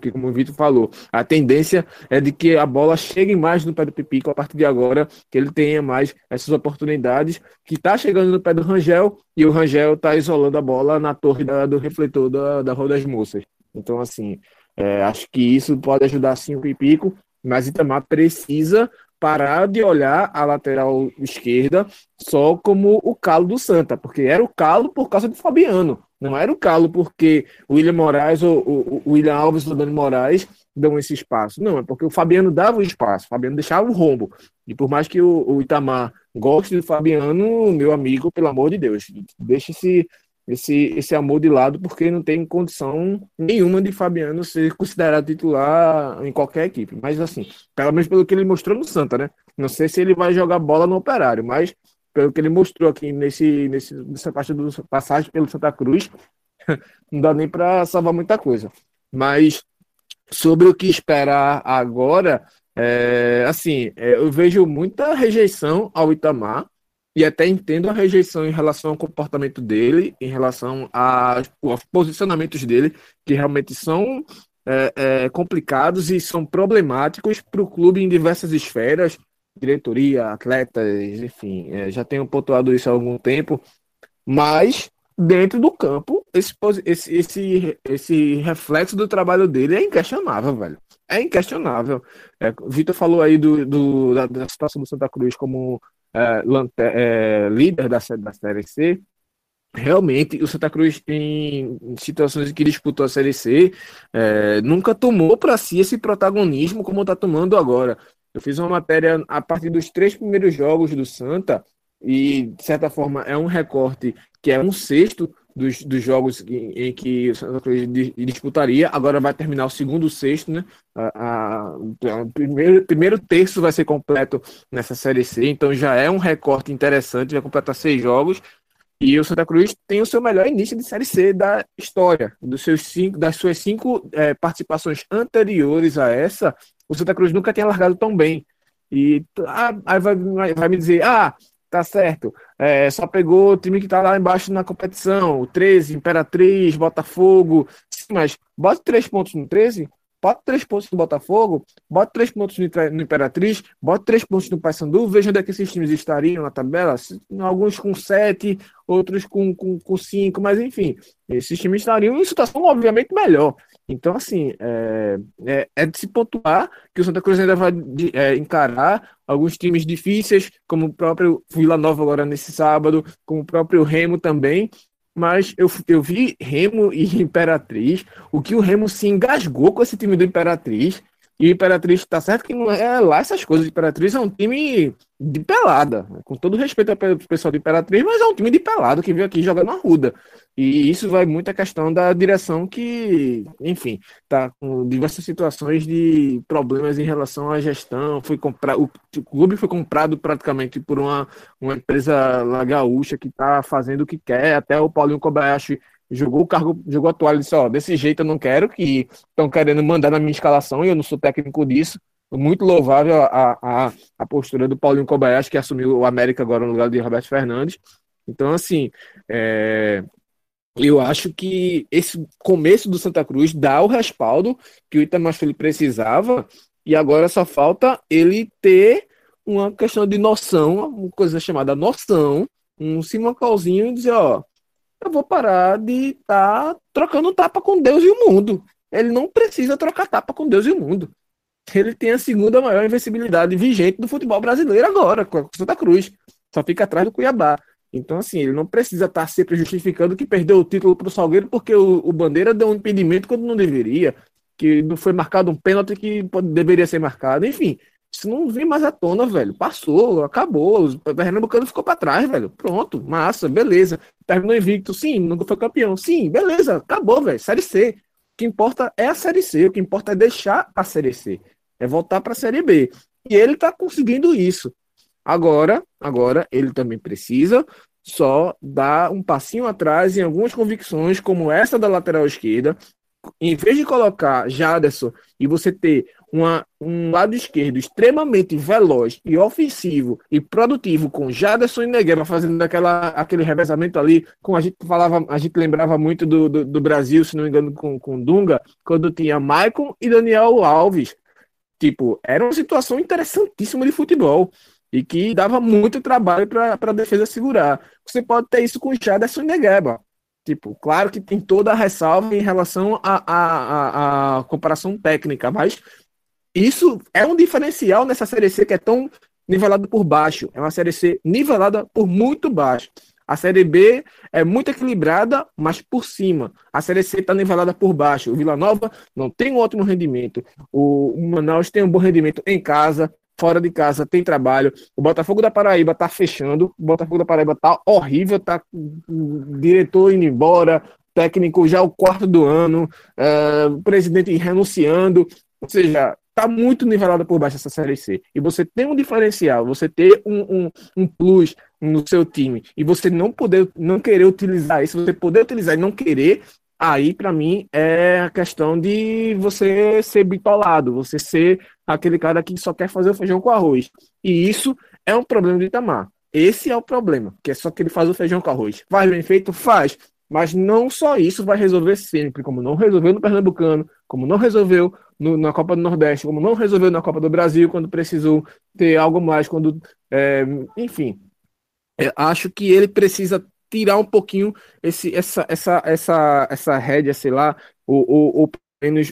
que, como o Vitor falou, a tendência é de que a bola chegue mais no pé do Pipico a partir de agora, que ele tenha mais essas oportunidades, que está chegando no pé do Rangel, e o Rangel está isolando a bola na torre da, do refletor da, da Rua das Moças. Então, assim, é, acho que isso pode ajudar sim o Pipico, mas Itamar precisa parar de olhar a lateral esquerda só como o calo do Santa, porque era o calo por causa do Fabiano. Não era o calo porque o William Moraes ou o William Alves ou o Dani Moraes dão esse espaço. Não, é porque o Fabiano dava o espaço, o Fabiano deixava o rombo. E por mais que o, o Itamar goste do Fabiano, meu amigo, pelo amor de Deus, deixe esse esse, esse amor de lado, porque não tem condição nenhuma de Fabiano ser considerado titular em qualquer equipe. Mas assim, pelo menos pelo que ele mostrou no Santa, né? Não sei se ele vai jogar bola no Operário, mas pelo que ele mostrou aqui nesse, nesse, nessa parte do passagem pelo Santa Cruz, não dá nem para salvar muita coisa. Mas sobre o que esperar agora, é, assim, é, eu vejo muita rejeição ao Itamar e até entendo a rejeição em relação ao comportamento dele, em relação a, aos posicionamentos dele, que realmente são é, é, complicados e são problemáticos para o clube em diversas esferas, diretoria, atletas, enfim, é, já tenho pontuado isso há algum tempo, mas dentro do campo, esse, esse, esse, esse reflexo do trabalho dele é inquestionável, velho. É inquestionável. É, Vitor falou aí do, do da, da situação do Santa Cruz como é, é, líder da, da Série C, realmente o Santa Cruz, em situações em que disputou a Série C, é, nunca tomou para si esse protagonismo como está tomando agora. Eu fiz uma matéria a partir dos três primeiros jogos do Santa, e de certa forma é um recorte que é um sexto dos, dos jogos em, em que o Santa Cruz disputaria. Agora vai terminar o segundo sexto, né? A, a, o primeiro, primeiro terço vai ser completo nessa Série C, então já é um recorte interessante, vai completar seis jogos. E o Santa Cruz tem o seu melhor início de Série C da história. Dos seus cinco, das suas cinco é, participações anteriores a essa, o Santa Cruz nunca tinha largado tão bem. E ah, aí vai, vai me dizer, ah, tá certo. É, só pegou o time que tá lá embaixo na competição, o 13, Imperatriz, Botafogo. Sim, mas bota três pontos no 13, bota três pontos no Botafogo, bota três pontos no Imperatriz, bota três pontos no Paysandu, veja onde é que esses times estariam na tabela, alguns com sete, outros com, com, com cinco, mas enfim, esses times estariam em situação obviamente melhor. Então, assim, é, é, é, de se pontuar que o Santa Cruz ainda vai é, encarar alguns times difíceis, como o próprio Vila Nova agora nesse sábado, como o próprio Remo também. Mas eu, eu vi Remo e Imperatriz, o que o Remo se engasgou com esse time do Imperatriz. E o Imperatriz tá certo que não é lá essas coisas. O Imperatriz é um time de pelada. Com todo respeito ao pessoal do Imperatriz, mas é um time de pelado que veio aqui jogar na Ruda. E isso vai muito à questão da direção que, enfim, está com diversas situações de problemas em relação à gestão. Foi comprar, o, clube foi comprado praticamente por uma, uma empresa gaúcha que está fazendo o que quer. Até o Paulinho Kobayashi jogou o cargo, jogou a toalha e disse: Ó, desse jeito eu não quero, que estão querendo mandar na minha escalação e eu não sou técnico disso. Muito louvável a, a, a postura do Paulinho Kobayashi, que assumiu o América agora no lugar de Roberto Fernandes. Então, assim, é, eu acho que esse começo do Santa Cruz dá o respaldo que o Itamar Filho precisava e agora só falta ele ter uma questão de noção, uma coisa chamada noção, um simancalzinho e dizer, ó, eu vou parar de estar tá trocando tapa com Deus e o mundo. Ele não precisa trocar tapa com Deus e o mundo. Ele tem a segunda maior invencibilidade vigente do futebol brasileiro agora, com a Santa Cruz. Só fica atrás do Cuiabá. Então, assim, ele não precisa estar sempre justificando que perdeu o título para o Salgueiro porque o, o, Bandeira deu um impedimento quando não deveria, que não foi marcado um pênalti que deveria ser marcado. Enfim, Isso não vem mais à tona, velho. Passou, acabou. O Pernambucano ficou para trás, velho. Pronto, massa, beleza. Terminou invicto, sim, nunca foi campeão. Sim, beleza, acabou, velho. Série C. O que importa é a Série C, o que importa é deixar a Série C. É voltar para a Série B. E ele tá conseguindo isso. Agora, agora ele também precisa só dar um passinho atrás em algumas convicções, como essa da lateral esquerda. Em vez de colocar Jaderson e você ter uma, um lado esquerdo extremamente veloz e ofensivo e produtivo com Jaderson e Negueba fazendo aquela, aquele revezamento ali, com a gente falava, a gente lembrava muito do, do, do, Brasil, se não me engano, com, com Dunga, quando tinha Maicon e Daniel Alves. Tipo, era uma situação interessantíssima de futebol e que dava muito trabalho para a defesa segurar. Você pode ter isso com Jaderson e Negueba. Tipo, claro que tem toda a ressalva em relação à comparação técnica, mas isso é um diferencial nessa Série C que é tão nivelada por baixo. É uma Série C nivelada por muito baixo. A Série B é muito equilibrada, mas por cima. A Série C está nivelada por baixo. O Vila Nova não tem um ótimo rendimento. O Manaus tem um bom rendimento em casa. Fora de casa tem trabalho. O Botafogo da Paraíba está fechando. O Botafogo da Paraíba está horrível. Tá diretor indo embora. Técnico já o quarto do ano. É, presidente renunciando. Ou seja, está muito nivelada por baixo essa Série C. E você tem um diferencial, você ter um, um, um, plus no seu time, e você não poder, não querer utilizar isso, você poder utilizar e não querer, aí para mim é a questão de você ser bitolado, você ser aquele cara que só quer fazer o feijão com arroz. E isso é um problema de Itamar. Esse é o problema, que é só que ele faz o feijão com arroz. Faz bem feito? Faz. Mas não só isso vai resolver sempre, como não resolveu no Pernambucano, como não resolveu no, na Copa do Nordeste, como não resolveu na Copa do Brasil, quando precisou ter algo mais, quando. É, enfim. Acho que ele precisa tirar um pouquinho esse, essa, essa, essa, essa rédea, sei lá, o, o, o,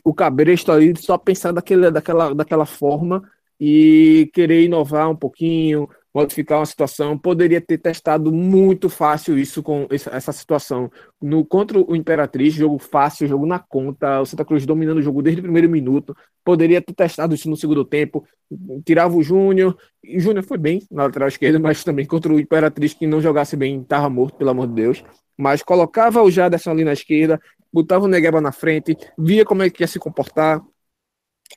o cabresto ali, só pensar daquele, daquela, daquela forma e querer inovar um pouquinho, modificar uma situação. Poderia ter testado muito fácil isso com essa situação. No contra o Imperatriz, jogo fácil, jogo na conta, o Santa Cruz dominando o jogo desde o primeiro minuto. Poderia ter testado isso no segundo tempo. Tirava o Júnior. O Júnior foi bem na lateral esquerda, mas também contra o Imperatriz, que não jogasse bem, estava morto, pelo amor de Deus. Mas colocava o Jaderson ali na esquerda, botava o Negueba na frente, via como é que ia se comportar,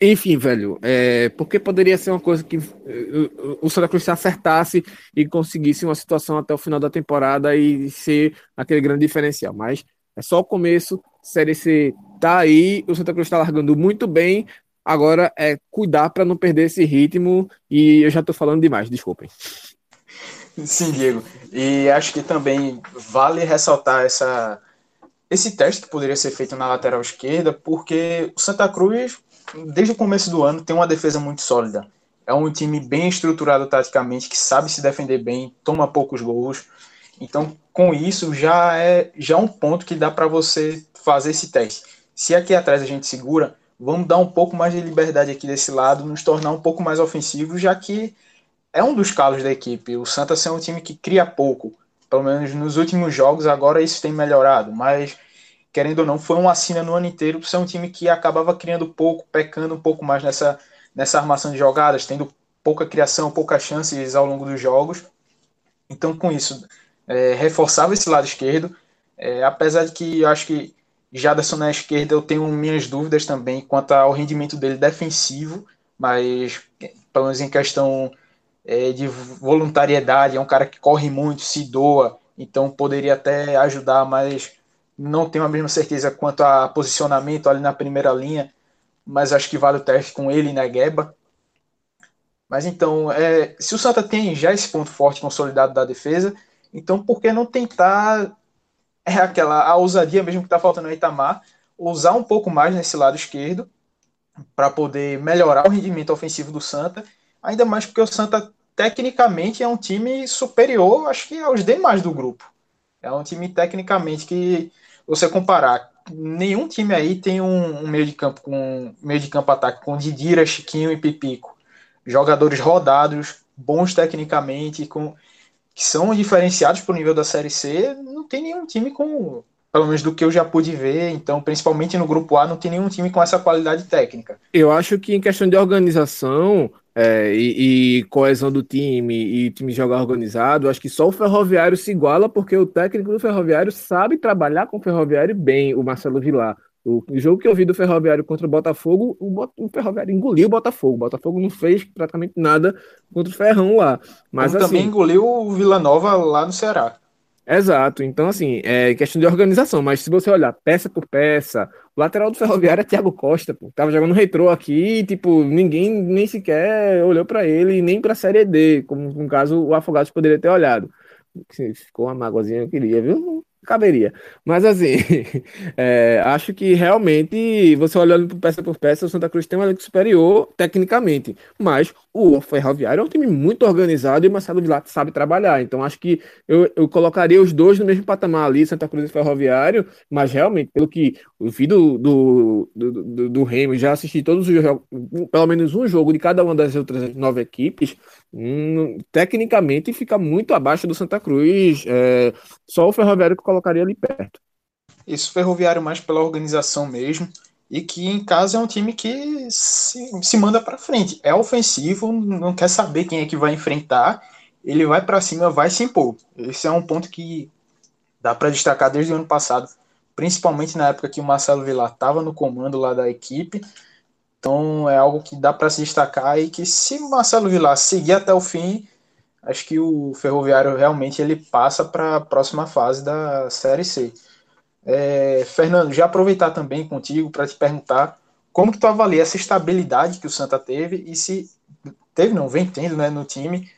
enfim, velho, é, porque poderia ser uma coisa que eh, o Santa Cruz se acertasse e conseguisse uma situação até o final da temporada e ser aquele grande diferencial. Mas é só o começo, Série C tá aí, o Santa Cruz está largando muito bem. Agora é cuidar para não perder esse ritmo e eu já estou falando demais, desculpem. Sim, Diego. E acho que também vale ressaltar essa, esse teste que poderia ser feito na lateral esquerda, porque o Santa Cruz desde o começo do ano, tem uma defesa muito sólida. É um time bem estruturado taticamente, que sabe se defender bem, toma poucos gols. Então, com isso, já é já é um ponto que dá para você fazer esse teste. Se aqui atrás a gente segura, vamos dar um pouco mais de liberdade aqui desse lado, nos tornar um pouco mais ofensivos, já que é um dos calos da equipe. O Santos é um time que cria pouco. Pelo menos nos últimos jogos, agora isso tem melhorado. Mas querendo ou não, foi uma assina no ano inteiro por ser um time que acabava criando pouco, pecando um pouco mais nessa, nessa armação de jogadas, tendo pouca criação, poucas chances ao longo dos jogos. Então, com isso, é, reforçava esse lado esquerdo, é, apesar de que eu acho que Jaderson na esquerda eu tenho minhas dúvidas também quanto ao rendimento dele defensivo, mas pelo menos em questão é, de voluntariedade, é um cara que corre muito, se doa, então poderia até ajudar, mas não tenho a mesma certeza quanto a posicionamento ali na primeira linha, mas acho que vale o teste com ele e Negueba. Mas então, é, se o Santa tem já esse ponto forte consolidado da defesa, então por que não tentar é aquela a ousadia mesmo que está faltando no Itamar, usar um pouco mais nesse lado esquerdo para poder melhorar o rendimento ofensivo do Santa, ainda mais porque o Santa tecnicamente é um time superior, acho que aos demais do grupo. É um time tecnicamente que você comparar, nenhum time aí tem um, um meio de campo com meio de campo ataque com Didira, Chiquinho e Pipico. Jogadores rodados, bons tecnicamente, com que são diferenciados para o nível da Série C. Não tem nenhum time com, pelo menos do que eu já pude ver, então, principalmente no grupo A, não tem nenhum time com essa qualidade técnica. Eu acho que em questão de organização, é, e, e, coesão do time e time jogar organizado, acho que só o Ferroviário se iguala porque o técnico do Ferroviário sabe trabalhar com o Ferroviário bem, o Marcelo Vilar. O, jogo que eu vi do Ferroviário contra o Botafogo, o, o, Ferroviário engoliu o Botafogo. O Botafogo não fez praticamente nada contra o Ferrão lá. Mas assim, também engoliu o Vila Nova lá no Ceará. Exato. Então, assim, é questão de organização. Mas se você olhar peça por peça, o lateral do Ferroviário é Thiago Costa, pô. Tava jogando retrô aqui tipo, ninguém nem sequer olhou para ele, nem pra Série D, como no caso o Afogados poderia ter olhado. Ficou uma mágoazinha, eu queria, viu? caberia. Mas assim, é, acho que realmente, você olhando peça por peça, o Santa Cruz tem um elenco superior tecnicamente. Mas o Ferroviário é um time muito organizado e o Marcelo Vilar sabe trabalhar. Então acho que eu, eu colocaria os dois no mesmo patamar ali, Santa Cruz e Ferroviário, mas realmente, pelo que eu vi do, do, do, do, do Remo, já assisti todos os jogos, pelo menos um jogo de cada uma das outras nove equipes, hum, tecnicamente fica muito abaixo do Santa Cruz. É, só o Ferroviário que eu colocaria ali perto. Isso, Ferroviário mais pela organização mesmo e que em casa é um time que se, se manda para frente. É ofensivo, não quer saber quem é que vai enfrentar, ele vai para cima, vai se impor. Esse é um ponto que dá para destacar desde o ano passado, principalmente na época que o Marcelo Vilar estava no comando lá da equipe. Então é algo que dá para se destacar e que se o Marcelo Vilar seguir até o fim, acho que o Ferroviário realmente ele passa para a próxima fase da Série C. É, Fernando, já aproveitar também contigo para te perguntar como que tu avalia essa estabilidade que o Santa teve e se teve, não, vem tendo né, no time,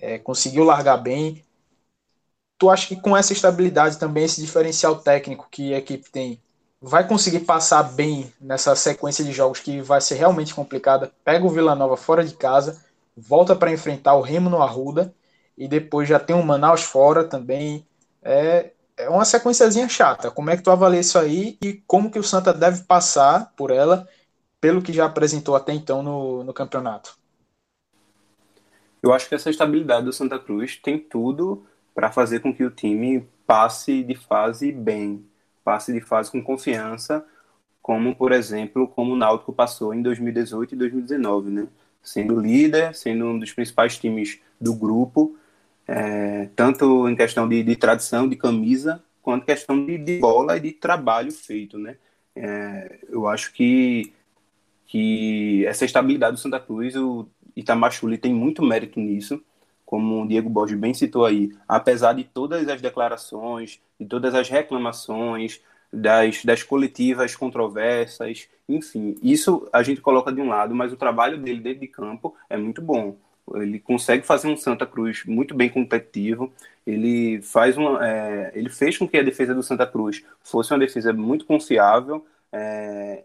é, conseguiu largar bem. Tu acha que com essa estabilidade também, esse diferencial técnico que a equipe tem, vai conseguir passar bem nessa sequência de jogos que vai ser realmente complicada? Pega o Vila Nova fora de casa, volta para enfrentar o Remo no Arruda e depois já tem o Manaus fora também. É, é uma sequenciazinha chata. Como é que tu avalia isso aí e como que o Santa deve passar por ela, pelo que já apresentou até então no, no campeonato? Eu acho que essa estabilidade do Santa Cruz tem tudo para fazer com que o time passe de fase bem, passe de fase com confiança, como por exemplo, como o Náutico passou em 2018 e 2019, né? Sendo líder, sendo um dos principais times do grupo, é, tanto em questão de, de, tradição, de camisa, quanto questão de, de, bola e de trabalho feito, né? É, eu acho que, que essa estabilidade do Santa Cruz, o Itamar Chuli tem muito mérito nisso, como o Diego Borges bem citou aí, apesar de todas as declarações, de todas as reclamações, das, das coletivas controversas, enfim, isso a gente coloca de um lado, mas o trabalho dele dentro de campo é muito bom. Ele consegue fazer um Santa Cruz muito bem competitivo. Ele faz uma, é, ele fez com que a defesa do Santa Cruz fosse uma defesa muito confiável. É,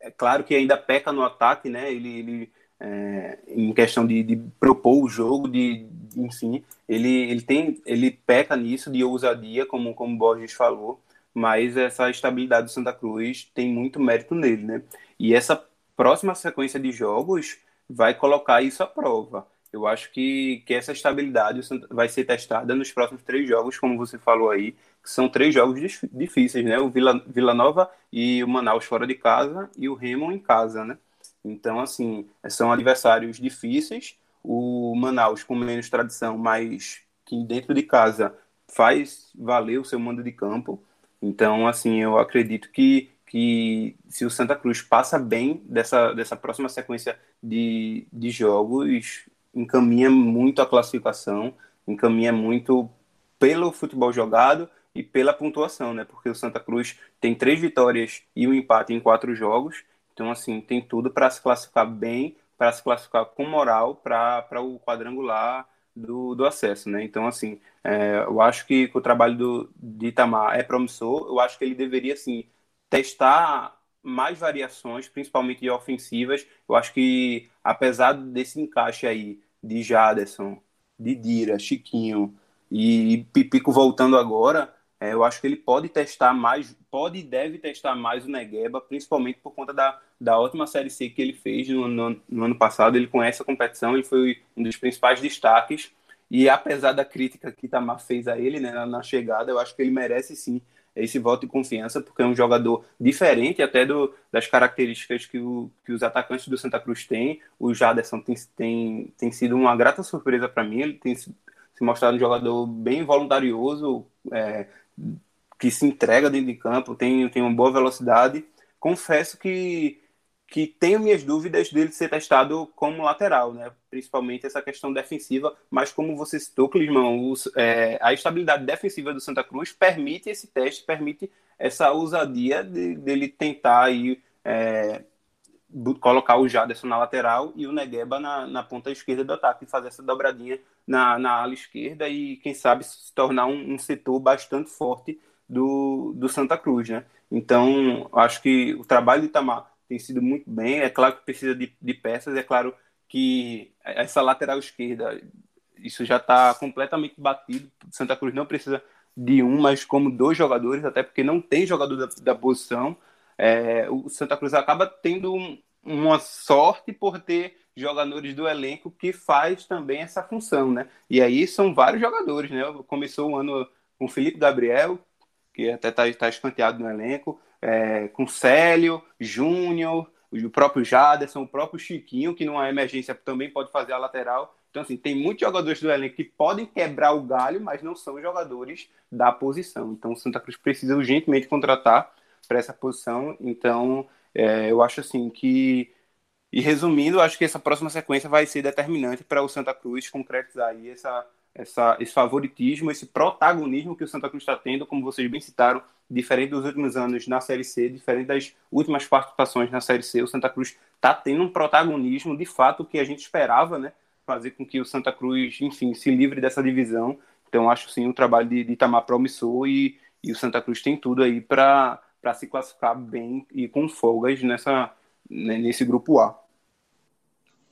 é claro que ainda peca no ataque, né? Ele, ele é, em questão de, de, propor o jogo, de, de, enfim, ele, ele tem, ele peca nisso de ousadia, como como Borges falou. Mas essa estabilidade do Santa Cruz tem muito mérito nele, né? E essa próxima sequência de jogos vai colocar isso à prova. Eu acho que, que essa estabilidade vai ser testada nos próximos três jogos, como você falou aí, que são três jogos difíceis, né? O Vila, Vila Nova e o Manaus fora de casa e o Remo em casa, né? Então, assim, são adversários difíceis. O Manaus com menos tradição, mas que dentro de casa faz valer o seu mando de campo. Então, assim, eu acredito que que se o Santa Cruz passa bem dessa, dessa próxima sequência de, de jogos, encaminha muito a classificação, encaminha muito pelo futebol jogado e pela pontuação, né? Porque o Santa Cruz tem três vitórias e um empate em quatro jogos, então assim tem tudo para se classificar bem, para se classificar com moral para o quadrangular do, do acesso, né? Então assim, é, eu acho que, o trabalho do, de Itamar é promissor, eu acho que ele deveria assim testar mais variações, principalmente de ofensivas. Eu acho que, apesar desse encaixe aí de Jaderson, de Dira, Chiquinho e Pipico voltando agora, é, eu acho que ele pode testar mais, pode e deve testar mais o Negueba, principalmente por conta da, da ótima Série C que ele fez no, no, no ano passado. Ele conhece a competição, ele foi um dos principais destaques. E apesar da crítica que Tamar fez a ele né, na, na chegada, eu acho que ele merece sim esse voto de confiança, porque é um jogador diferente até do, das características que, o, que os atacantes do Santa Cruz têm. O Jaderson tem, tem, tem sido uma grata surpresa para mim, ele tem se mostrado um jogador bem voluntarioso, é, que se entrega dentro de campo, tem, tem uma boa velocidade. Confesso que que tenho minhas dúvidas dele ser testado como lateral, né? principalmente essa questão defensiva, mas como você citou, Clismão, é, a estabilidade defensiva do Santa Cruz permite esse teste, permite essa ousadia de, dele tentar aí, é, colocar o Jaderson na lateral e o Negueba na, na ponta esquerda do ataque, fazer essa dobradinha na, na ala esquerda e, quem sabe, se tornar um, um setor bastante forte do, do Santa Cruz, né? Então, acho que o trabalho de Itamar tem sido muito bem. É claro que precisa de, de peças, é claro que essa lateral esquerda, isso já está completamente batido. Santa Cruz não precisa de um, mas como dois jogadores, até porque não tem jogador da, da posição. É, o Santa Cruz acaba tendo um, uma sorte por ter jogadores do elenco que faz também essa função, né? E aí são vários jogadores, né? Começou o ano com o Felipe Gabriel, que até está tá escanteado no elenco é, com Célio, Júnior, o próprio Jaderson, o próprio Chiquinho, que numa emergência também pode fazer a lateral. Então, assim, tem muitos jogadores do elenco que podem quebrar o galho, mas não são jogadores da posição. Então, o Santa Cruz precisa urgentemente contratar para essa posição. Então, é, eu acho assim que. E resumindo, acho que essa próxima sequência vai ser determinante para o Santa Cruz concretizar aí essa, essa, esse favoritismo, esse protagonismo que o Santa Cruz está tendo, como vocês bem citaram, diferente dos últimos anos na Série C, diferente das últimas participações na Série C, o Santa Cruz está tendo um protagonismo, de fato, que a gente esperava, né? Fazer com que o Santa Cruz, enfim, se livre dessa divisão. Então, acho sim o trabalho de, de Itamar promissor e, e o Santa Cruz tem tudo aí para se classificar bem e com folgas nessa, né, nesse grupo A.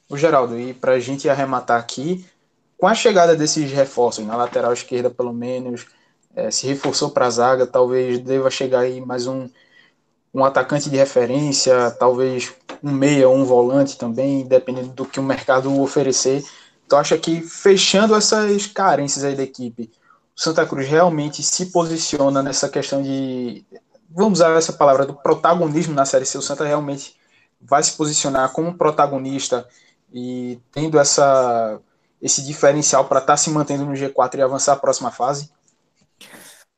O Geraldo, e para a gente arrematar aqui, com a chegada desses reforços, na lateral esquerda pelo menos, é, se reforçou para a zaga, talvez deva chegar aí mais um, um atacante de referência, talvez um meia um volante também, dependendo do que o mercado oferecer. Então acho que fechando essas carências aí da equipe, o Santa Cruz realmente se posiciona nessa questão de, vamos usar essa palavra, do protagonismo na Série C. O Santa realmente vai se posicionar como protagonista e tendo essa, esse diferencial para estar tá se mantendo no G4 e avançar a próxima fase?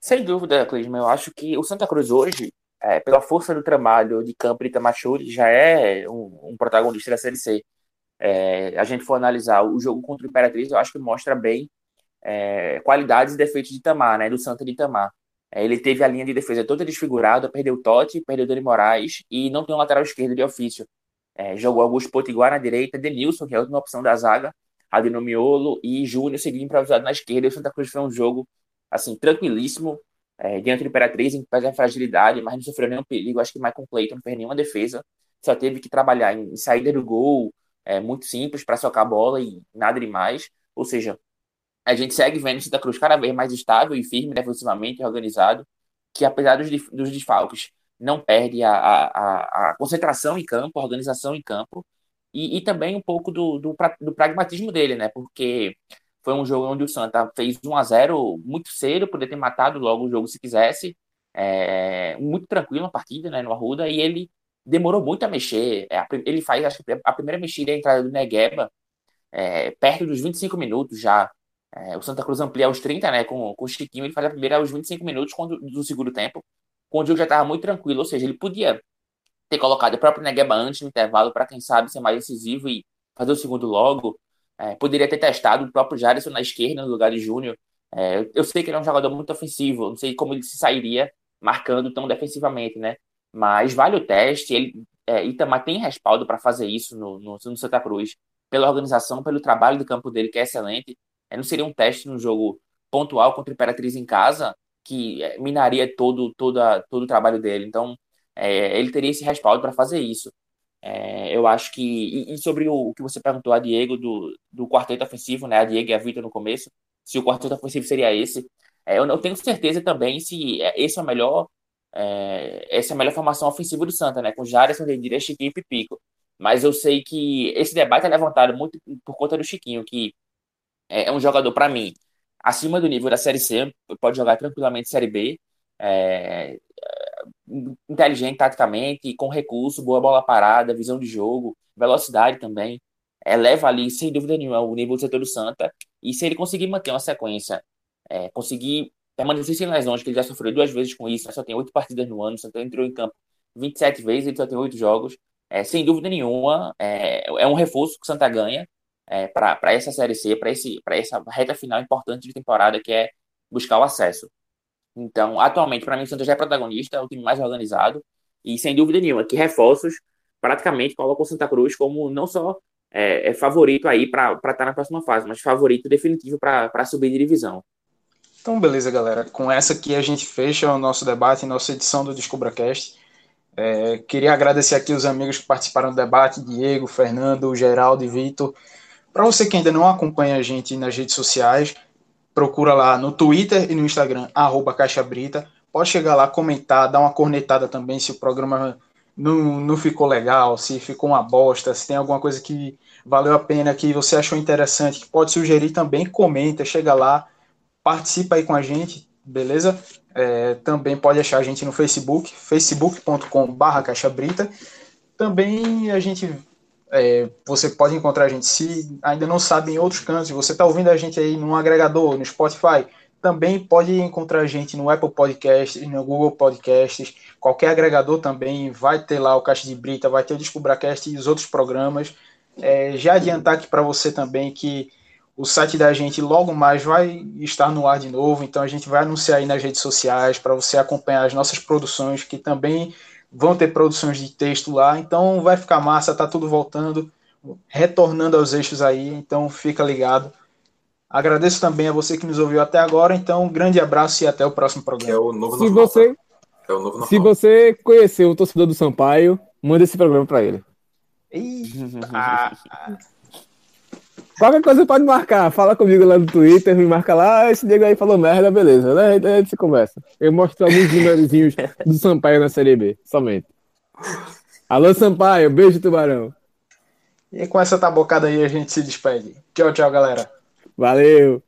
Sem dúvida, Clisma. Eu acho que o Santa Cruz hoje, é, pela força do trabalho de Campo e Tamachuri, já é um, um, protagonista da Série C. É, a gente for analisar o jogo contra o Imperatriz, eu acho que mostra bem é, qualidades e defeitos de Itamar, né, do Santa de Itamar. É, ele teve a linha de defesa toda desfigurada, perdeu o Totti, perdeu o Dani Moraes e não tem um lateral esquerdo de ofício. É, jogou Augusto Potiguar na direita, Denilson, que é a última opção da zaga, Adeno Miolo e Júnior seguindo improvisado na esquerda. E o Santa Cruz foi um jogo assim, tranquilíssimo, é, diante do Imperatriz, em pés a fragilidade, mas não sofreu nenhum perigo. Acho que Michael Clayton não fez nenhuma defesa, só teve que trabalhar em, saída do gol, é, muito simples para socar a bola e nada demais. Ou seja, a gente segue vendo o Santa Cruz cada vez mais estável e firme defensivamente, organizado, que apesar dos, dos desfalques, não perde a, a, a, concentração em campo, a organização em campo, e, e também um pouco do, do, do pragmatismo dele, né? Porque foi um jogo onde o Santa fez 1 a 0 muito cedo, poder ter matado logo o jogo se quisesse. É, muito tranquilo a partida, né, no Arruda, e ele demorou muito a mexer. É, ele faz, acho que a primeira mexida é a entrada do Negueba, é, perto dos 25 minutos já. É, o Santa Cruz amplia aos 30, né, com, com o Chiquinho, ele faz a primeira aos 25 minutos quando, do segundo tempo, quando o jogo já estava muito tranquilo, ou seja, ele podia ter colocado o próprio Negueba antes no intervalo para, quem sabe, ser mais decisivo e fazer o segundo logo. É, poderia ter testado o próprio Jaderson na esquerda no lugar de Júnior. É, eu sei que ele é um jogador muito ofensivo, não sei como ele se sairia marcando tão defensivamente, né? Mas vale o teste. Ele, é, Itamar tem respaldo para fazer isso no, no, no, Santa Cruz, pela organização, pelo trabalho do campo dele, que é excelente. É, não seria um teste no jogo pontual contra o Imperatriz em casa, que é, minaria todo, toda, todo o trabalho dele. Então, é, ele teria esse respaldo para fazer isso. É, eu acho que. E, e, sobre o, o, que você perguntou a Diego do, do quarteto ofensivo, né? A Diego e a Vitor no começo, se o quarteto ofensivo seria esse. É, eu não tenho certeza também se é, esse é o melhor. É, essa é a melhor formação ofensiva do Santa, né? Com Jairson, Dedira, Chiquinho e Pico. Mas eu sei que esse debate é levantado muito por conta do Chiquinho, que é, é um jogador, para mim, acima do nível da Série C, pode jogar tranquilamente Série B. é, inteligente taticamente, com recurso, boa bola parada, visão de jogo, velocidade também. Eleva ali, sem dúvida nenhuma, o nível do setor do Santa. E se ele conseguir manter uma sequência, é, conseguir permanecer sem lesões, que ele já sofreu duas vezes com isso, só tem oito partidas no ano, Santa entrou em campo 27 vezes, ele só tem oito jogos. É, sem dúvida nenhuma, é, é um reforço que o Santa ganha é, para essa Série C, para essa reta final importante de temporada, que é buscar o acesso. Então, atualmente, para mim, o Santa já é protagonista, é o time mais organizado, e sem dúvida nenhuma, que reforços praticamente colocam o Santa Cruz como não só é, é favorito aí para estar tá na próxima fase, mas favorito definitivo para subir de divisão. Então, beleza, galera. Com essa aqui a gente fecha o nosso debate, nossa edição do DescubraCast. É, queria agradecer aqui os amigos que participaram do debate, Diego, Fernando, Geraldo e Vitor. Para você que ainda não acompanha a gente nas redes sociais, procura lá no Twitter e no Instagram, arroba Caixa Brita. Pode chegar lá, comentar, dar uma cornetada também se o programa não, não ficou legal, se ficou uma bosta, se tem alguma coisa que valeu a pena, que você achou interessante, que pode sugerir também, comenta, chega lá, participa aí com a gente, beleza? É, também pode achar a gente no Facebook, facebook.com.br caixabrita. Também a gente, é, você pode encontrar a gente, se ainda não sabe, em outros cantos, você está ouvindo a gente aí num agregador, no Spotify, também pode encontrar a gente no Apple Podcasts, no Google Podcasts, qualquer agregador também vai ter lá o Caixa de Brita, vai ter o DescubraCast e os outros programas. É, já adiantar aqui para você também que o site da gente logo mais vai estar no ar de novo, então a gente vai anunciar aí nas redes sociais para você acompanhar as nossas produções, que também vão ter produções de texto lá, então vai ficar massa, tá tudo voltando, retornando aos eixos aí, então fica ligado. Agradeço também a você que nos ouviu até agora. Então, um grande abraço e até o próximo programa. É o novo se você, é o novo se você conheceu o torcedor do Sampaio, manda esse programa para ele. Ah, Qualquer coisa pode marcar. Fala comigo lá no Twitter, me marca lá. Ah, esse Diego aí falou merda, beleza. Né? A gente se conversa. Eu mostro alguns númerozinhos do Sampaio na Série B, somente. Alô, Sampaio, beijo, tubarão. E com essa tabocada aí a gente se despede. Tchau, tchau, galera. Valeu!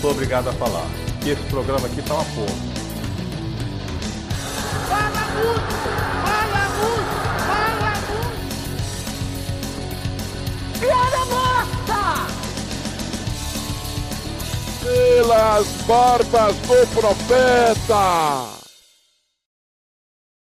Sou obrigado a falar que esse programa aqui tá uma porra. Fala muito! Fala muito! Fala muito! Piada morta! Pelas barbas do profeta!